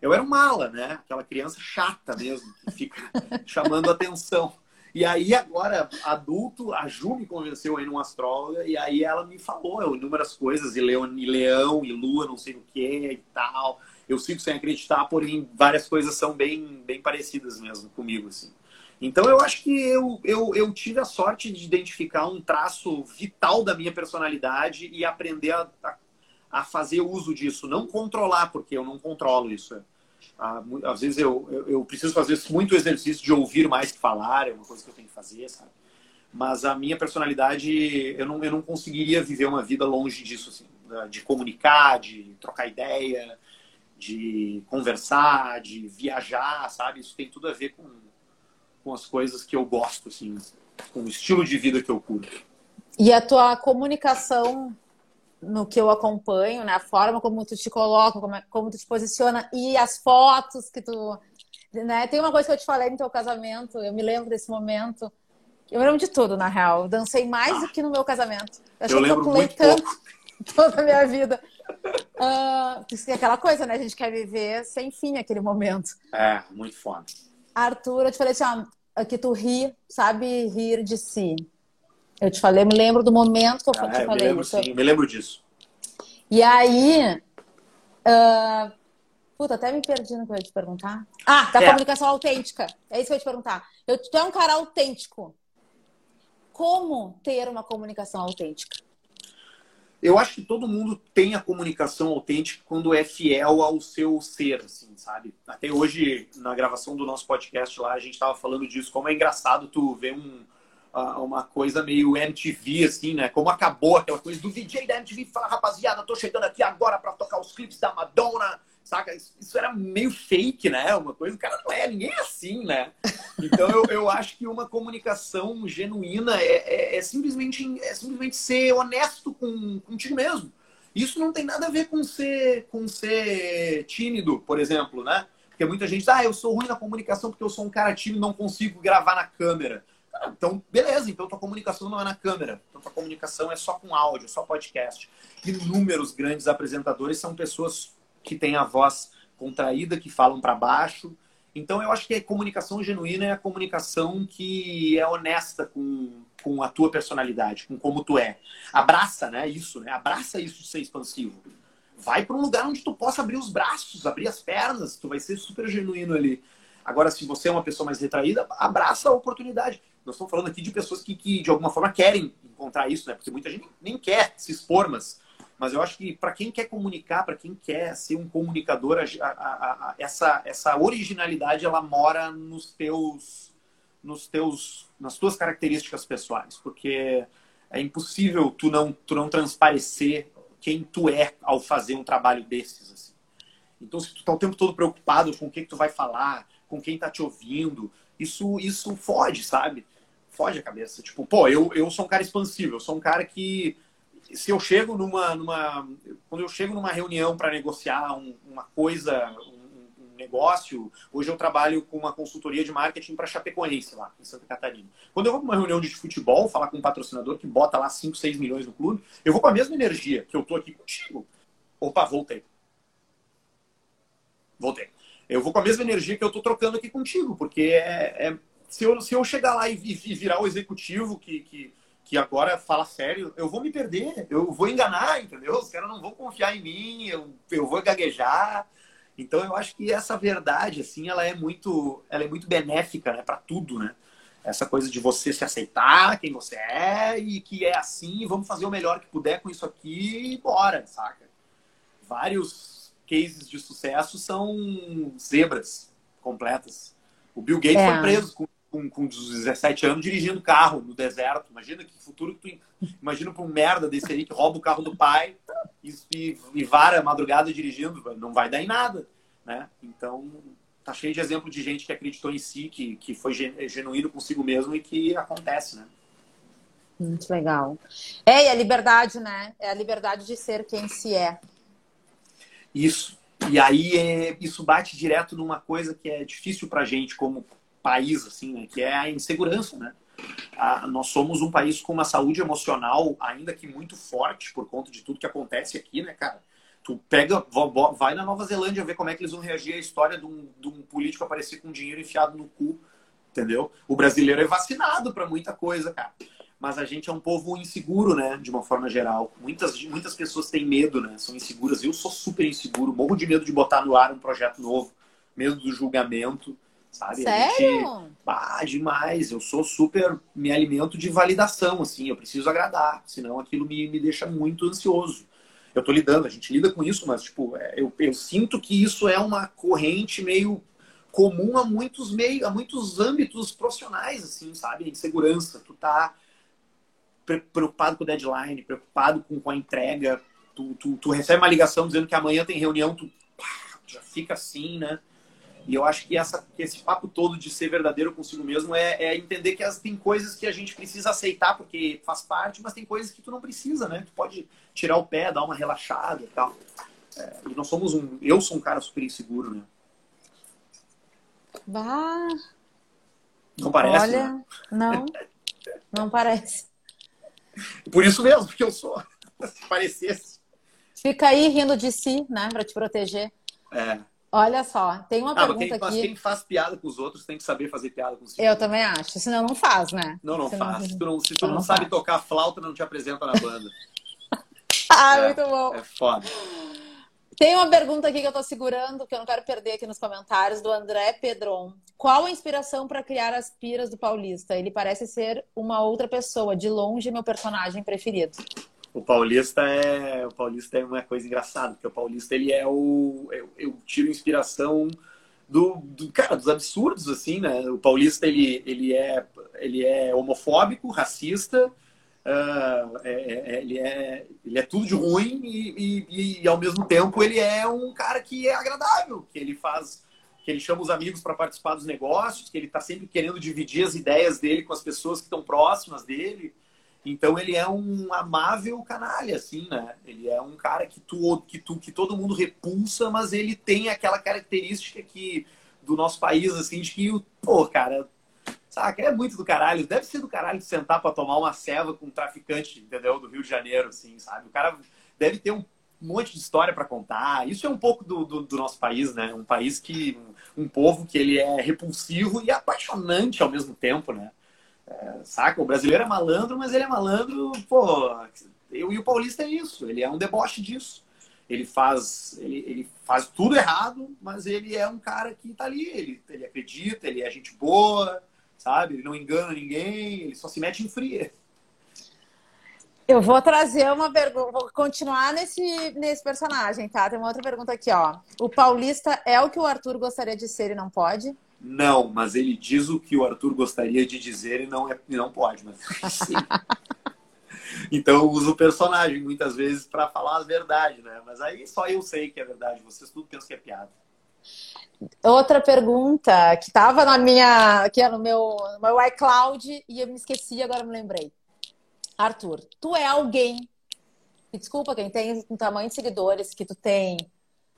Eu era um mala, né? Aquela criança chata mesmo, que fica chamando atenção. E aí, agora, adulto, a Ju me convenceu aí numa astróloga, e aí ela me falou inúmeras coisas, e leão, e leão, e lua, não sei o que e tal. Eu sigo sem acreditar, porém, várias coisas são bem, bem parecidas mesmo comigo, assim. Então, eu acho que eu, eu, eu tive a sorte de identificar um traço vital da minha personalidade e aprender a, a, a fazer uso disso. Não controlar, porque eu não controlo isso. Ah, às vezes eu, eu, preciso fazer muito exercício de ouvir mais que falar, é uma coisa que eu tenho que fazer, sabe? Mas a minha personalidade, eu não, eu não conseguiria viver uma vida longe disso, assim, de comunicar, de trocar ideia, de conversar, de viajar, sabe? Isso tem tudo a ver com, com as coisas que eu gosto, assim, com o estilo de vida que eu curto. E a tua comunicação no que eu acompanho, né? A forma como tu te coloca, como, é, como tu te posiciona e as fotos que tu. Né? Tem uma coisa que eu te falei no teu casamento, eu me lembro desse momento. Eu me lembro de tudo, na real. Eu dancei mais ah, do que no meu casamento. Eu, eu lembro que eu muito tanto pouco. toda a minha vida. Uh, aquela coisa, né? A gente quer viver sem fim aquele momento. É, muito foda. Arthur, eu te falei assim, ó, que tu ri, sabe rir de si. Eu te falei, eu me lembro do momento que eu ah, te falei. Me lembro, isso. sim, me lembro disso. E aí. Uh, puta, até me perdi no que eu ia te perguntar. Ah, da é. comunicação autêntica. É isso que eu ia te perguntar. Eu, tu é um cara autêntico. Como ter uma comunicação autêntica? Eu acho que todo mundo tem a comunicação autêntica quando é fiel ao seu ser, assim, sabe? Até hoje, na gravação do nosso podcast lá, a gente estava falando disso. Como é engraçado tu ver um, uma coisa meio MTV, assim, né? Como acabou aquela coisa do DJ da MTV fala, rapaziada, tô chegando aqui agora para tocar os clipes da Madonna, saca? Isso, isso, era meio fake, né? Uma coisa, o cara não é, ninguém é assim, né? Então eu, eu acho que uma comunicação genuína é, é, é simplesmente, é simplesmente ser honesto com, contigo mesmo. Isso não tem nada a ver com ser, com ser tímido, por exemplo, né? Porque muita gente ah, eu sou ruim na comunicação porque eu sou um cara tímido não consigo gravar na câmera. Então, beleza, então tua comunicação não é na câmera. Então tua comunicação é só com áudio, só podcast. Inúmeros grandes apresentadores são pessoas que têm a voz contraída, que falam para baixo. Então eu acho que a comunicação genuína é a comunicação que é honesta com, com a tua personalidade, com como tu é. Abraça, né? Isso, né? Abraça isso de ser expansivo. Vai para um lugar onde tu possa abrir os braços, abrir as pernas, tu vai ser super genuíno ali. Agora, se você é uma pessoa mais retraída, abraça a oportunidade. Nós estamos falando aqui de pessoas que, que de alguma forma querem encontrar isso, né? Porque muita gente nem quer se expor, mas, mas eu acho que para quem quer comunicar, para quem quer ser um comunicador, a, a, a, essa, essa originalidade ela mora nos teus, nos teus, nas tuas características pessoais, porque é impossível tu não, tu não transparecer quem tu é ao fazer um trabalho desses. Assim. Então, se tu tá o tempo todo preocupado com o que, que tu vai falar, com quem tá te ouvindo, isso, isso fode, sabe? Fode a cabeça. Tipo, pô, eu, eu sou um cara expansível, eu sou um cara que se eu chego numa, numa quando eu chego numa reunião para negociar um, uma coisa, um, um, negócio, hoje eu trabalho com uma consultoria de marketing para Chapecoense lá em Santa Catarina. Quando eu vou para uma reunião de futebol, falar com um patrocinador que bota lá 5, 6 milhões no clube, eu vou com a mesma energia que eu tô aqui contigo. Opa, voltei. Voltei. Eu vou com a mesma energia que eu tô trocando aqui contigo, porque é, é se, eu, se eu chegar lá e, e virar o executivo que, que que agora fala sério, eu vou me perder, eu vou enganar, entendeu? Os caras não vão confiar em mim, eu, eu vou gaguejar. Então eu acho que essa verdade, assim, ela é muito, ela é muito benéfica, né, para tudo, né? Essa coisa de você se aceitar, quem você é e que é assim, vamos fazer o melhor que puder com isso aqui e bora, saca? Vários cases de sucesso são zebras completas. O Bill Gates é. foi preso com com, com 17 anos dirigindo carro no deserto. Imagina que futuro que tu. Imagina pra um merda desse aí que rouba o carro do pai e, e, e vara a madrugada dirigindo. Não vai dar em nada. Né? Então, tá cheio de exemplo de gente que acreditou em si, que, que foi genuíno consigo mesmo e que acontece, né? Muito legal. É, e a liberdade, né? É a liberdade de ser quem se é. Isso. E aí é, isso bate direto numa coisa que é difícil pra gente como país, assim, né? que é a insegurança, né? Ah, nós somos um país com uma saúde emocional ainda que muito forte por conta de tudo que acontece aqui, né, cara? Tu pega, vai na Nova Zelândia ver como é que eles vão reagir à história de um, de um político aparecer com dinheiro enfiado no cu, entendeu? O brasileiro é vacinado para muita coisa, cara. Mas a gente é um povo inseguro, né? De uma forma geral. Muitas, muitas pessoas têm medo, né? São inseguras. Eu sou super inseguro, morro de medo de botar no ar um projeto novo, medo do julgamento sabe? Sério? Gente, ah, demais. Eu sou super, me alimento de validação, assim. Eu preciso agradar, senão aquilo me, me deixa muito ansioso. Eu tô lidando, a gente lida com isso, mas, tipo, é, eu, eu sinto que isso é uma corrente meio comum a muitos meio, a muitos âmbitos profissionais, assim, sabe? De segurança. Tu tá preocupado com o deadline, preocupado com, com a entrega. Tu, tu, tu recebe uma ligação dizendo que amanhã tem reunião, tu pá, já fica assim, né? E eu acho que, essa, que esse papo todo de ser verdadeiro consigo mesmo é, é, entender que as, tem coisas que a gente precisa aceitar porque faz parte, mas tem coisas que tu não precisa, né? Tu pode tirar o pé, dar uma relaxada e tal. É, e nós somos um. Eu sou um cara super inseguro, né? Bah. Não parece? Olha, né? não. Não parece. Por isso mesmo, porque eu sou. Se parecesse. Fica aí rindo de si, né? Pra te proteger. É. Olha só, tem uma ah, pergunta quem, aqui. Mas quem faz piada com os outros tem que saber fazer piada com os Eu também acho, senão não faz, né? Não, não senão... faz. Se tu não, se tu não, não sabe faz. tocar flauta, não te apresenta na banda. ah, é, muito bom. É foda. Tem uma pergunta aqui que eu tô segurando, que eu não quero perder aqui nos comentários, do André Pedron. Qual a inspiração para criar as piras do Paulista? Ele parece ser uma outra pessoa, de longe meu personagem preferido. O Paulista é o Paulista é uma coisa engraçada, porque o Paulista ele é o eu, eu tiro inspiração do, do, cara dos absurdos assim, né? O Paulista ele ele é ele é homofóbico, racista, Uh, é, é, ele, é, ele é tudo de ruim e, e, e, ao mesmo tempo ele é um cara que é agradável, que ele faz, que ele chama os amigos para participar dos negócios, que ele está sempre querendo dividir as ideias dele com as pessoas que estão próximas dele. Então ele é um amável canalha, assim, né? Ele é um cara que tu, que tu, que todo mundo repulsa, mas ele tem aquela característica que do nosso país, assim, de que, pô, cara, Saca? É muito do caralho. Deve ser do caralho sentar para tomar uma ceva com um traficante, entendeu? Do Rio de Janeiro, assim, sabe? O cara deve ter um monte de história para contar. Isso é um pouco do, do, do, nosso país, né? Um país que. Um povo que ele é repulsivo e apaixonante ao mesmo tempo, né? É, saca? O brasileiro é malandro, mas ele é malandro, pô. Eu, e o paulista é isso. Ele é um deboche disso. Ele faz, ele, ele faz tudo errado, mas ele é um cara que tá ali. Ele, ele acredita, ele é gente boa sabe? Ele não engana ninguém, ele só se mete em fria. Eu vou trazer uma pergunta, vou continuar nesse, nesse personagem, tá? Tem uma outra pergunta aqui, ó. O paulista é o que o Arthur gostaria de ser e não pode? Não, mas ele diz o que o Arthur gostaria de dizer e não, é, e não pode, mas sim. então eu uso o personagem muitas vezes para falar a verdade, né? Mas aí só eu sei que é verdade, vocês tudo pensam que é piada. Outra pergunta que estava na minha, aqui no meu, no meu iCloud e eu me esqueci, agora me lembrei. Arthur, tu é alguém, desculpa quem tem um tamanho de seguidores que tu tem,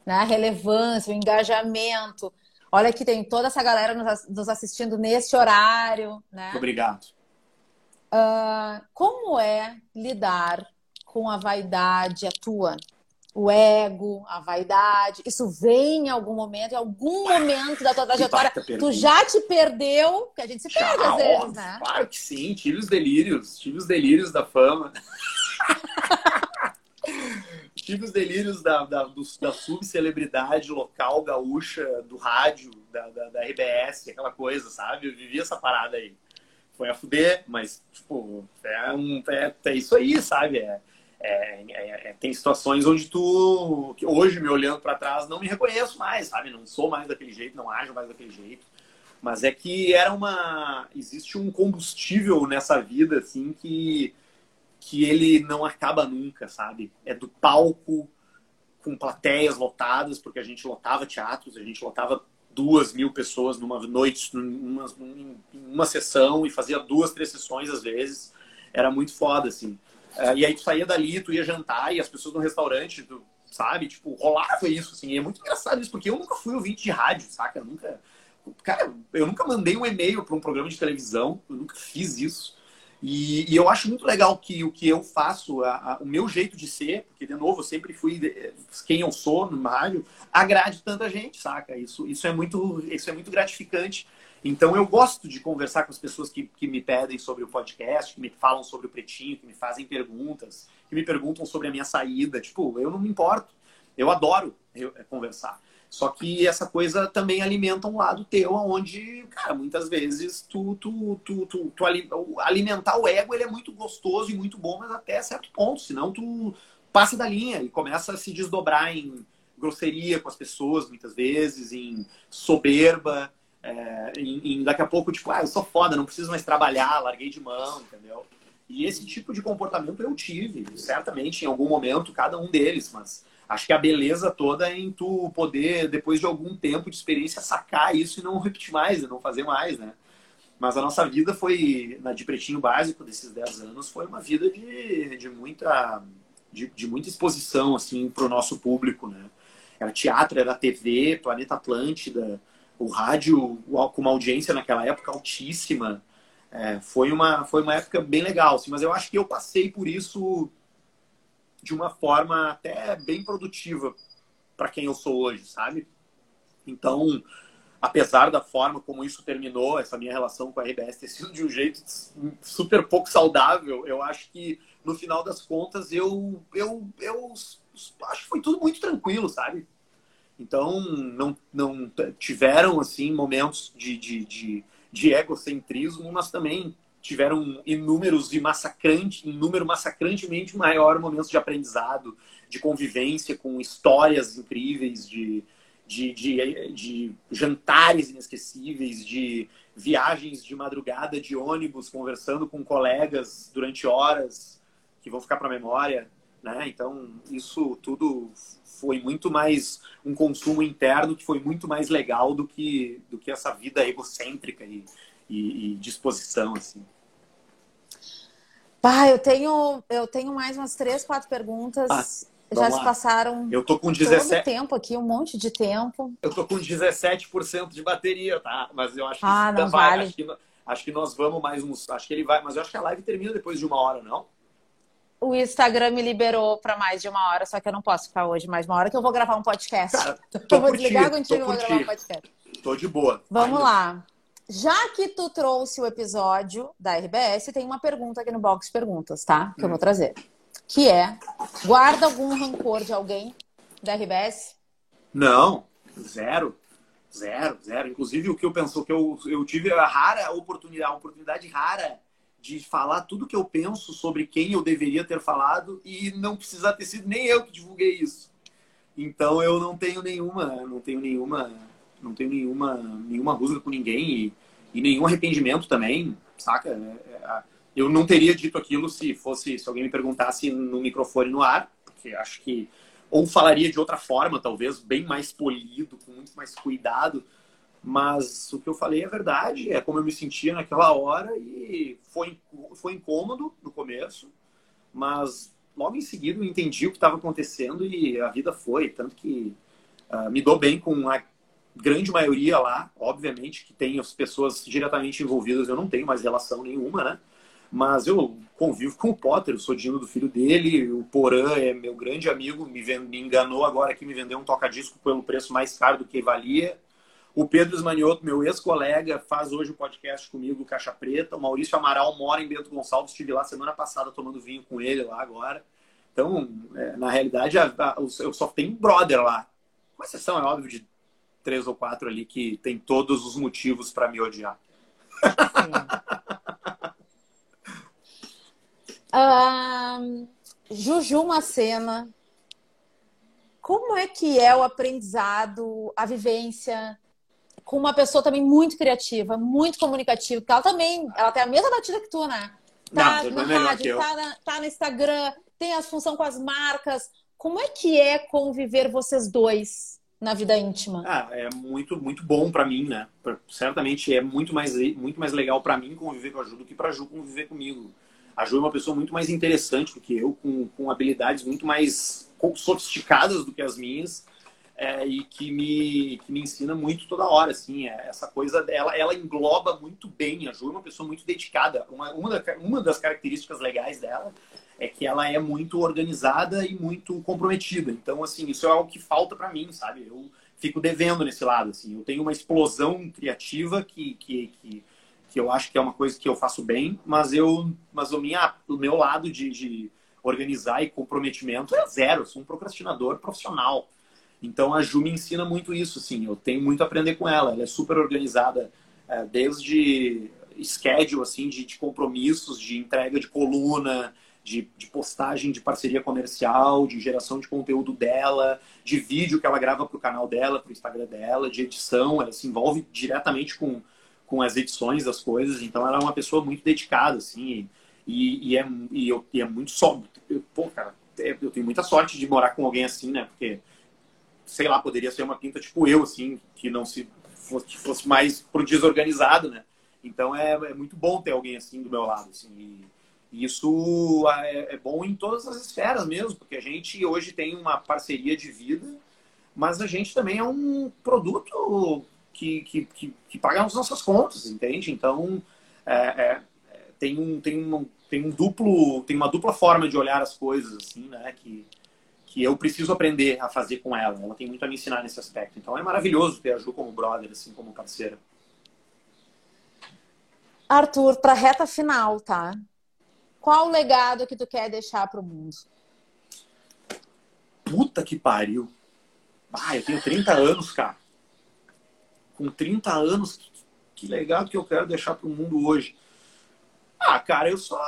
né, relevância, o engajamento. Olha que tem toda essa galera nos assistindo nesse horário, né? Obrigado. Uh, como é lidar com a vaidade, a tua? O ego, a vaidade, isso vem em algum momento, em algum momento da tua trajetória, tu já te perdeu, porque a gente se já, perde às vezes, né? Claro que sim, tive os delírios, tive os delírios da fama. tive os delírios da, da, da subcelebridade local gaúcha, do rádio, da, da, da RBS, aquela coisa, sabe? Eu vivi essa parada aí. Foi a fuder, mas, tipo, é, um, é, é isso aí, sabe? É, é, é, é, tem situações onde tu, hoje me olhando para trás, não me reconheço mais, sabe? Não sou mais daquele jeito, não ajo mais daquele jeito. Mas é que era uma. Existe um combustível nessa vida, assim, que, que ele não acaba nunca, sabe? É do palco com plateias lotadas, porque a gente lotava teatros, a gente lotava duas mil pessoas numa noite, numa, numa sessão, e fazia duas, três sessões às vezes. Era muito foda, assim. Uh, e aí tu saía dali, tu ia jantar e as pessoas no restaurante, tu, sabe? Tipo, rolava isso, assim. E é muito engraçado isso, porque eu nunca fui ouvinte de rádio, saca? Eu nunca. Cara, eu nunca mandei um e-mail para um programa de televisão, eu nunca fiz isso. E, e, eu acho muito legal que o que eu faço, a, a, o meu jeito de ser, porque, de novo, eu sempre fui quem eu sou no rádio, agrade tanta gente, saca? Isso, isso, é, muito, isso é muito gratificante. Então eu gosto de conversar com as pessoas que, que me pedem sobre o podcast, que me falam sobre o Pretinho, que me fazem perguntas, que me perguntam sobre a minha saída. Tipo, eu não me importo. Eu adoro é, conversar. Só que essa coisa também alimenta um lado teu, onde, cara, muitas vezes tu, tu, tu, tu, tu alimentar o ego ele é muito gostoso e muito bom, mas até certo ponto, senão tu passa da linha e começa a se desdobrar em grosseria com as pessoas, muitas vezes, em soberba. É, em, em, daqui a pouco, tipo, ah, eu sou foda, não preciso mais trabalhar, larguei de mão, entendeu? E esse tipo de comportamento eu tive, certamente, em algum momento, cada um deles, mas acho que a beleza toda é em tu poder, depois de algum tempo de experiência, sacar isso e não repetir mais, não fazer mais, né? Mas a nossa vida foi, na de pretinho básico desses 10 anos, foi uma vida de, de muita de, de muita exposição, assim, para o nosso público, né? Era teatro, era TV, Planeta Atlântida, o rádio com uma audiência naquela época altíssima. É, foi, uma, foi uma época bem legal, assim, mas eu acho que eu passei por isso de uma forma até bem produtiva para quem eu sou hoje, sabe? Então, apesar da forma como isso terminou, essa minha relação com a RBS ter sido de um jeito super pouco saudável, eu acho que no final das contas eu, eu, eu acho que foi tudo muito tranquilo, sabe? Então, não, não tiveram assim momentos de, de, de, de egocentrismo, mas também tiveram inúmeros e massacrante, em número massacrantemente maior momentos de aprendizado, de convivência com histórias incríveis, de, de, de, de jantares inesquecíveis, de viagens de madrugada de ônibus, conversando com colegas durante horas que vão ficar para a memória. Né? Então, isso tudo foi muito mais um consumo interno que foi muito mais legal do que, do que essa vida egocêntrica e, e, e disposição. Assim. Pá, eu tenho, eu tenho mais umas três, quatro perguntas. Ah, Já se passaram. Eu tô com 17 todo tempo aqui, um monte de tempo. Eu tô com 17% de bateria, tá? Mas eu acho que ah, não vai. Vale. Acho que, acho que nós vamos mais uns. Acho que ele vai. Mas eu acho que a live termina depois de uma hora, não? o Instagram me liberou para mais de uma hora, só que eu não posso ficar hoje mais uma hora, que eu vou gravar um podcast. Cara, eu vou desligar contigo e vou gravar um podcast. Tô de boa. Vamos Ainda. lá. Já que tu trouxe o episódio da RBS, tem uma pergunta aqui no box perguntas, tá? Que eu vou hum. trazer. Que é: guarda algum rancor de alguém da RBS? Não, zero. Zero, zero. Inclusive, o que eu penso, que eu, eu tive a rara oportunidade, a oportunidade rara de falar tudo que eu penso sobre quem eu deveria ter falado e não precisar ter sido nem eu que divulguei isso. Então eu não tenho nenhuma, não tenho nenhuma, não tenho nenhuma, nenhuma rusga com ninguém e, e nenhum arrependimento também, saca? É, é, eu não teria dito aquilo se fosse, se alguém me perguntasse no microfone no ar, porque acho que ou falaria de outra forma, talvez bem mais polido, com muito mais cuidado mas o que eu falei é verdade, é como eu me sentia naquela hora e foi, foi incômodo no começo, mas logo em seguida eu entendi o que estava acontecendo e a vida foi. Tanto que uh, me dou bem com a grande maioria lá, obviamente, que tem as pessoas diretamente envolvidas, eu não tenho mais relação nenhuma, né? Mas eu convivo com o Potter, eu sou Dino do filho dele, o Porã é meu grande amigo, me, me enganou agora que me vendeu um toca-disco pelo preço mais caro do que valia. O Pedro Esmanioto, meu ex-colega, faz hoje o um podcast comigo, Caixa Preta. O Maurício Amaral mora em Bento Gonçalves. Estive lá semana passada tomando vinho com ele lá agora. Então, é, na realidade, a, a, eu só tenho brother lá. Com exceção, é óbvio, de três ou quatro ali que tem todos os motivos para me odiar. um, Juju Macena, como é que é o aprendizado, a vivência com uma pessoa também muito criativa, muito comunicativa, porque ela também, ela tem a mesma batida que tu, né? Tá Não, na rádio, tá, na, tá no Instagram, tem as função com as marcas. Como é que é conviver vocês dois na vida íntima? Ah, é muito, muito bom para mim, né? Certamente é muito mais, muito mais legal para mim conviver com a Ju do que pra Ju conviver comigo. A Ju é uma pessoa muito mais interessante do que eu, com, com habilidades muito mais sofisticadas do que as minhas é, e que me, que me ensina muito toda hora, assim, é, essa coisa dela, ela engloba muito bem, a Ju é uma pessoa muito dedicada, uma, uma, da, uma das características legais dela é que ela é muito organizada e muito comprometida, então, assim, isso é algo que falta para mim, sabe, eu fico devendo nesse lado, assim, eu tenho uma explosão criativa que, que, que, que eu acho que é uma coisa que eu faço bem, mas eu, mas o, minha, o meu lado de, de organizar e comprometimento é zero, eu sou um procrastinador profissional, então a Ju me ensina muito isso, assim, eu tenho muito a aprender com ela. Ela é super organizada, é, desde schedule, assim, de, de, compromissos, de entrega de coluna, de, de, postagem de parceria comercial, de geração de conteúdo dela, de vídeo que ela grava para o canal dela, para o Instagram dela, de edição. Ela se envolve diretamente com, com as edições das coisas. Então ela é uma pessoa muito dedicada, assim, e, e, é, e, eu, e é muito só. Pô, cara, é, eu tenho muita sorte de morar com alguém assim, né? Porque sei lá, poderia ser uma pinta tipo eu, assim, que não se fosse, fosse mais pro desorganizado, né? Então é, é muito bom ter alguém assim do meu lado, assim. E, isso é, é, bom em todas as esferas mesmo, porque a gente hoje tem uma parceria de vida, mas a gente também é um produto que, que, que, que paga as nossas contas, entende? Então é, é, tem, um, tem, um, tem um duplo, tem uma dupla forma de olhar as coisas, assim, né? Que, que eu preciso aprender a fazer com ela. Ela tem muito a me ensinar nesse aspecto. Então é maravilhoso ter a Ju como brother, assim, como parceira. Arthur, para reta final, tá? Qual o legado que tu quer deixar para o mundo? Puta que pariu. Ah, eu tenho 30 anos, cara. Com 30 anos, que legado que eu quero deixar para o mundo hoje. Ah, cara, eu só.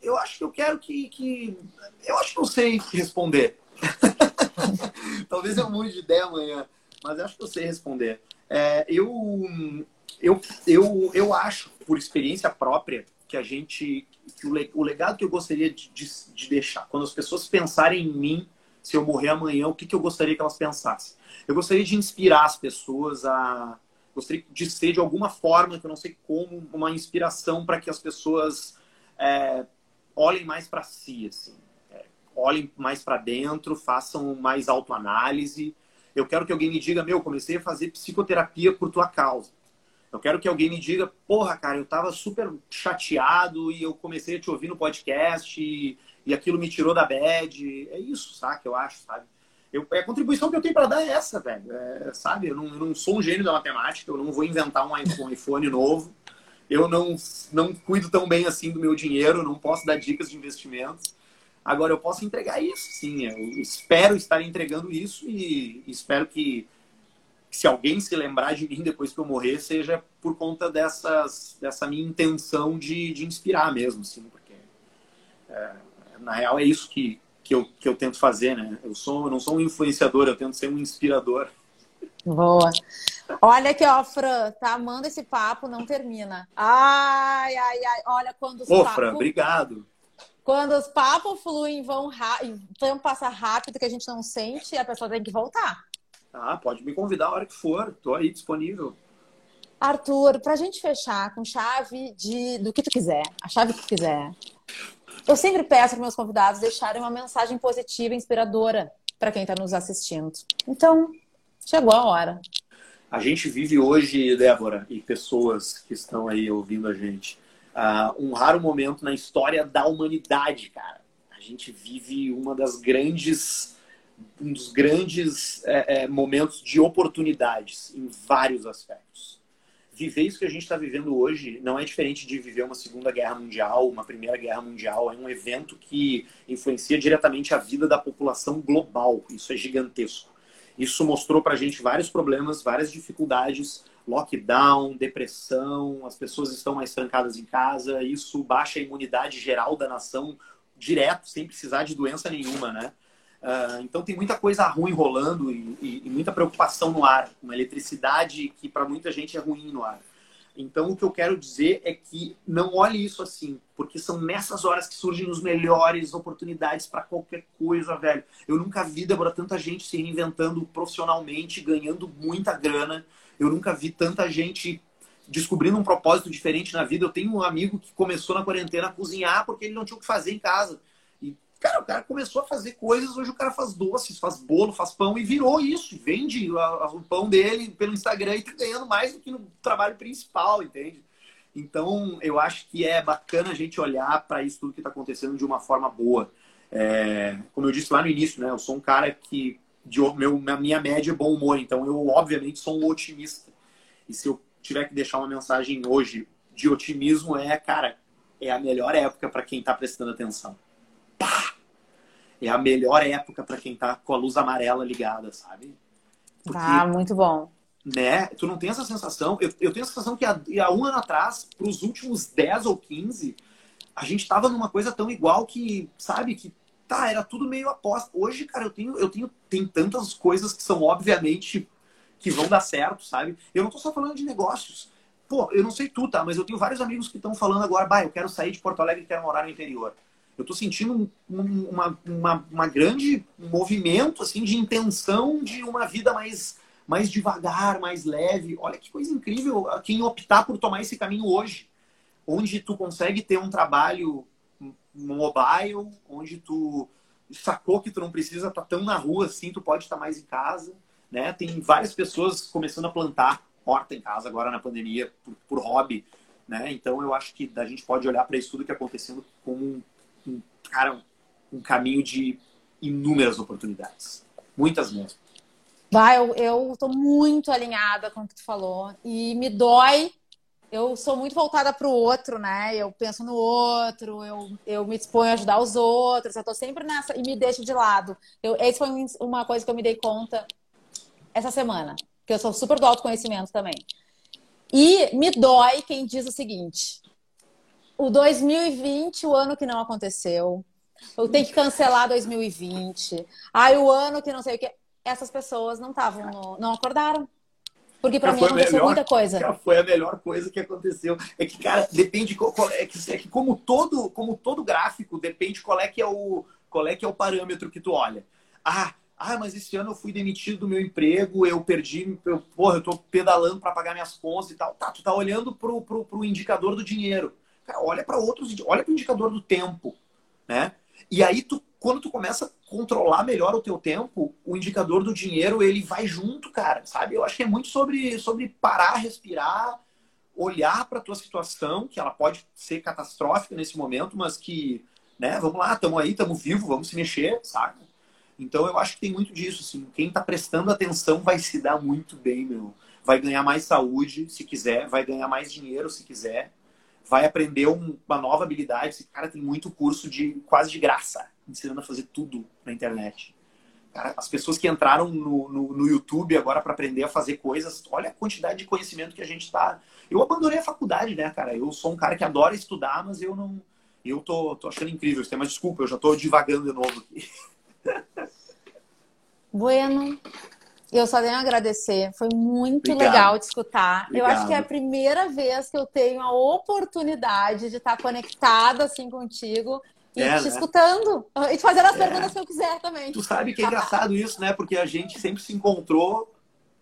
Eu acho que eu quero que. que... Eu acho que não sei responder. Talvez eu mude de ideia amanhã. mas acho que eu sei responder. É, eu, eu, eu, eu acho, por experiência própria, que a gente. Que o, o legado que eu gostaria de, de, de, deixar, quando as pessoas pensarem em mim, se eu morrer amanhã, o que, que eu gostaria que elas pensassem? Eu gostaria de inspirar as pessoas a. Gostaria de ser, de alguma forma, que eu não sei como, uma inspiração para que as pessoas é, olhem mais para si, assim. É, olhem mais para dentro, façam mais autoanálise. Eu quero que alguém me diga, meu, comecei a fazer psicoterapia por tua causa. Eu quero que alguém me diga, porra, cara, eu tava super chateado e eu comecei a te ouvir no podcast e, e aquilo me tirou da bad. É isso, sabe? Eu acho, sabe? Eu, a contribuição que eu tenho para dar é essa, velho. É, sabe? Eu não, eu não, sou um gênio da matemática, eu não vou inventar um iPhone, iPhone novo. Eu não, não cuido tão bem assim do meu dinheiro, não posso dar dicas de investimentos. Agora, eu posso entregar isso, sim. Eu espero estar entregando isso e espero que se alguém se lembrar de mim depois que eu morrer, seja por conta dessas, dessa minha intenção de, de inspirar mesmo, assim, porque é, na real é isso que, que, eu, que eu tento fazer, né? Eu, sou, eu não sou um influenciador, eu tento ser um inspirador. Boa. Olha aqui, ó, Fran, tá amando esse papo, não termina. Ai, ai, ai. Olha, quando os Ô. Fran, obrigado. Quando os papos fluem vão, vão passar rápido, que a gente não sente, a pessoa tem que voltar. Ah, pode me convidar a hora que for. Tô aí disponível. Arthur, pra gente fechar com chave de do que tu quiser, a chave que tu quiser. Eu sempre peço para meus convidados deixarem uma mensagem positiva, inspiradora para quem está nos assistindo. Então, chegou a hora. A gente vive hoje, Débora, e pessoas que estão aí ouvindo a gente, uh, um raro momento na história da humanidade, cara. A gente vive uma das grandes um dos grandes é, é, momentos de oportunidades em vários aspectos. Viver isso que a gente está vivendo hoje não é diferente de viver uma Segunda Guerra Mundial, uma Primeira Guerra Mundial. É um evento que influencia diretamente a vida da população global. Isso é gigantesco. Isso mostrou para a gente vários problemas, várias dificuldades, lockdown, depressão, as pessoas estão mais trancadas em casa, isso baixa a imunidade geral da nação direto, sem precisar de doença nenhuma, né? Uh, então tem muita coisa ruim rolando e, e, e, muita preocupação no ar, uma eletricidade que para muita gente é ruim no ar. Então o que eu quero dizer é que não olhe isso assim, porque são nessas horas que surgem as melhores oportunidades para qualquer coisa, velho. Eu nunca vi, Débora, tanta gente se reinventando profissionalmente, ganhando muita grana. Eu nunca vi tanta gente descobrindo um propósito diferente na vida. Eu tenho um amigo que começou na quarentena a cozinhar porque ele não tinha o que fazer em casa. Cara, o cara começou a fazer coisas, hoje o cara faz doces, faz bolo, faz pão e virou isso. Vende o pão dele pelo Instagram e tá ganhando mais do que no trabalho principal, entende? Então, eu acho que é bacana a gente olhar para isso tudo que está acontecendo de uma forma boa. É, como eu disse lá no início, né? Eu sou um cara que de meu, minha média é bom humor, então eu obviamente sou um otimista. E se eu tiver que deixar uma mensagem hoje de otimismo é, cara, é a melhor época para quem está prestando atenção! É a melhor época para quem tá com a luz amarela ligada, sabe? Porque, ah, muito bom. Né? Tu não tem essa sensação. Eu, eu tenho a sensação que há, há um ano atrás, para os últimos 10 ou 15, a gente tava numa coisa tão igual que, sabe, que tá, era tudo meio aposta. Hoje, cara, eu tenho, eu tenho tem tantas coisas que são obviamente que vão dar certo, sabe? Eu não tô só falando de negócios. Pô, eu não sei tu, tá? Mas eu tenho vários amigos que estão falando agora, bah, eu quero sair de Porto Alegre e quero morar no interior. Eu estou sentindo um, uma, uma, uma, grande movimento assim de intenção de uma vida mais, mais devagar, mais leve. Olha que coisa incrível quem optar por tomar esse caminho hoje, onde tu consegue ter um trabalho mobile, onde tu sacou que tu não precisa estar tá tão na rua assim, tu pode estar mais em casa, né? Tem várias pessoas começando a plantar horta em casa agora na pandemia por, por hobby, né? Então eu acho que a gente pode olhar para isso tudo que está acontecendo como um, cara, um caminho de inúmeras oportunidades. Muitas mesmo. Vai, eu, tô muito alinhada com o que tu falou. E me dói. Eu sou muito voltada para o outro, né? Eu penso no outro, eu, eu me disponho a ajudar os outros. Eu tô sempre nessa e me deixo de lado. Eu, essa foi uma coisa que eu me dei conta essa semana. Que eu sou super do autoconhecimento também. E me dói quem diz o seguinte: o 2020, o ano que não aconteceu. Eu tenho que cancelar 2020. Ai, o ano que não sei o que. essas pessoas não estavam, não acordaram. Porque para mim aconteceu melhor, muita coisa. Foi a melhor coisa que aconteceu. É que, cara, depende. É que, é que como, todo, como todo gráfico, depende qual é, que é o, qual é que é o parâmetro que tu olha. Ah, ah, mas esse ano eu fui demitido do meu emprego, eu perdi, eu, porra, eu tô pedalando para pagar minhas contas e tal. Tá, tu tá olhando pro, pro, pro indicador do dinheiro. Cara, olha para outros, olha pro indicador do tempo, né? E aí tu quando tu começa a controlar melhor o teu tempo, o indicador do dinheiro, ele vai junto, cara, sabe? Eu acho que é muito sobre, sobre parar, respirar, olhar para tua situação, que ela pode ser catastrófica nesse momento, mas que, né, vamos lá, estamos aí, estamos vivos, vamos se mexer, sabe? Então eu acho que tem muito disso, assim, quem está prestando atenção vai se dar muito bem, meu. Vai ganhar mais saúde, se quiser, vai ganhar mais dinheiro, se quiser, vai aprender uma nova habilidade. Esse cara tem muito curso de quase de graça, ensinando a fazer tudo na internet. Cara, as pessoas que entraram no, no, no YouTube agora para aprender a fazer coisas, olha a quantidade de conhecimento que a gente está. Eu abandonei a faculdade, né, cara? Eu sou um cara que adora estudar, mas eu não. Eu tô, tô achando incrível isso, mas desculpa, eu já tô divagando de novo aqui. Bueno, eu só tenho a agradecer. Foi muito Obrigado. legal te escutar. Obrigado. Eu acho que é a primeira vez que eu tenho a oportunidade de estar conectada assim contigo e é, te né? escutando. E te fazendo as é. perguntas que eu quiser também. Tu sabe que é engraçado isso, né? Porque a gente sempre se encontrou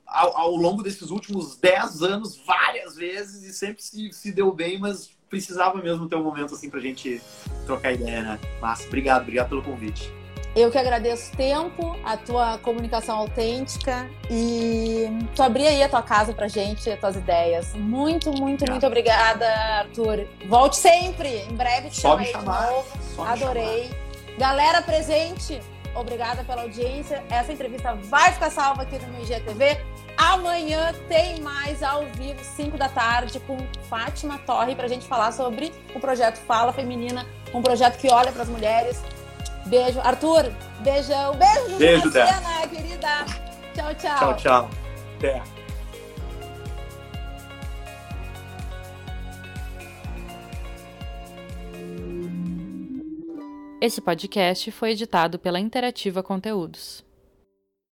ao, ao longo desses últimos 10 anos várias vezes e sempre se, se deu bem, mas precisava mesmo ter um momento assim pra gente trocar ideia, né? Mas obrigado, obrigado pelo convite. Eu que agradeço o tempo, a tua comunicação autêntica e tu abrir aí a tua casa pra gente, as tuas ideias. Muito, muito, muito obrigada, Arthur. Volte sempre. Em breve te chamo aí de novo. Só Adorei. Galera presente, obrigada pela audiência. Essa entrevista vai ficar salva aqui no meu IGTV. Amanhã tem mais ao vivo, 5 da tarde, com Fátima Torre, pra gente falar sobre o projeto Fala Feminina, um projeto que olha para as mulheres Beijo. Arthur, beijão. Beijo, Beijo, Dé. querida. Tchau, tchau. Tchau, tchau. Até. Esse podcast foi editado pela Interativa Conteúdos.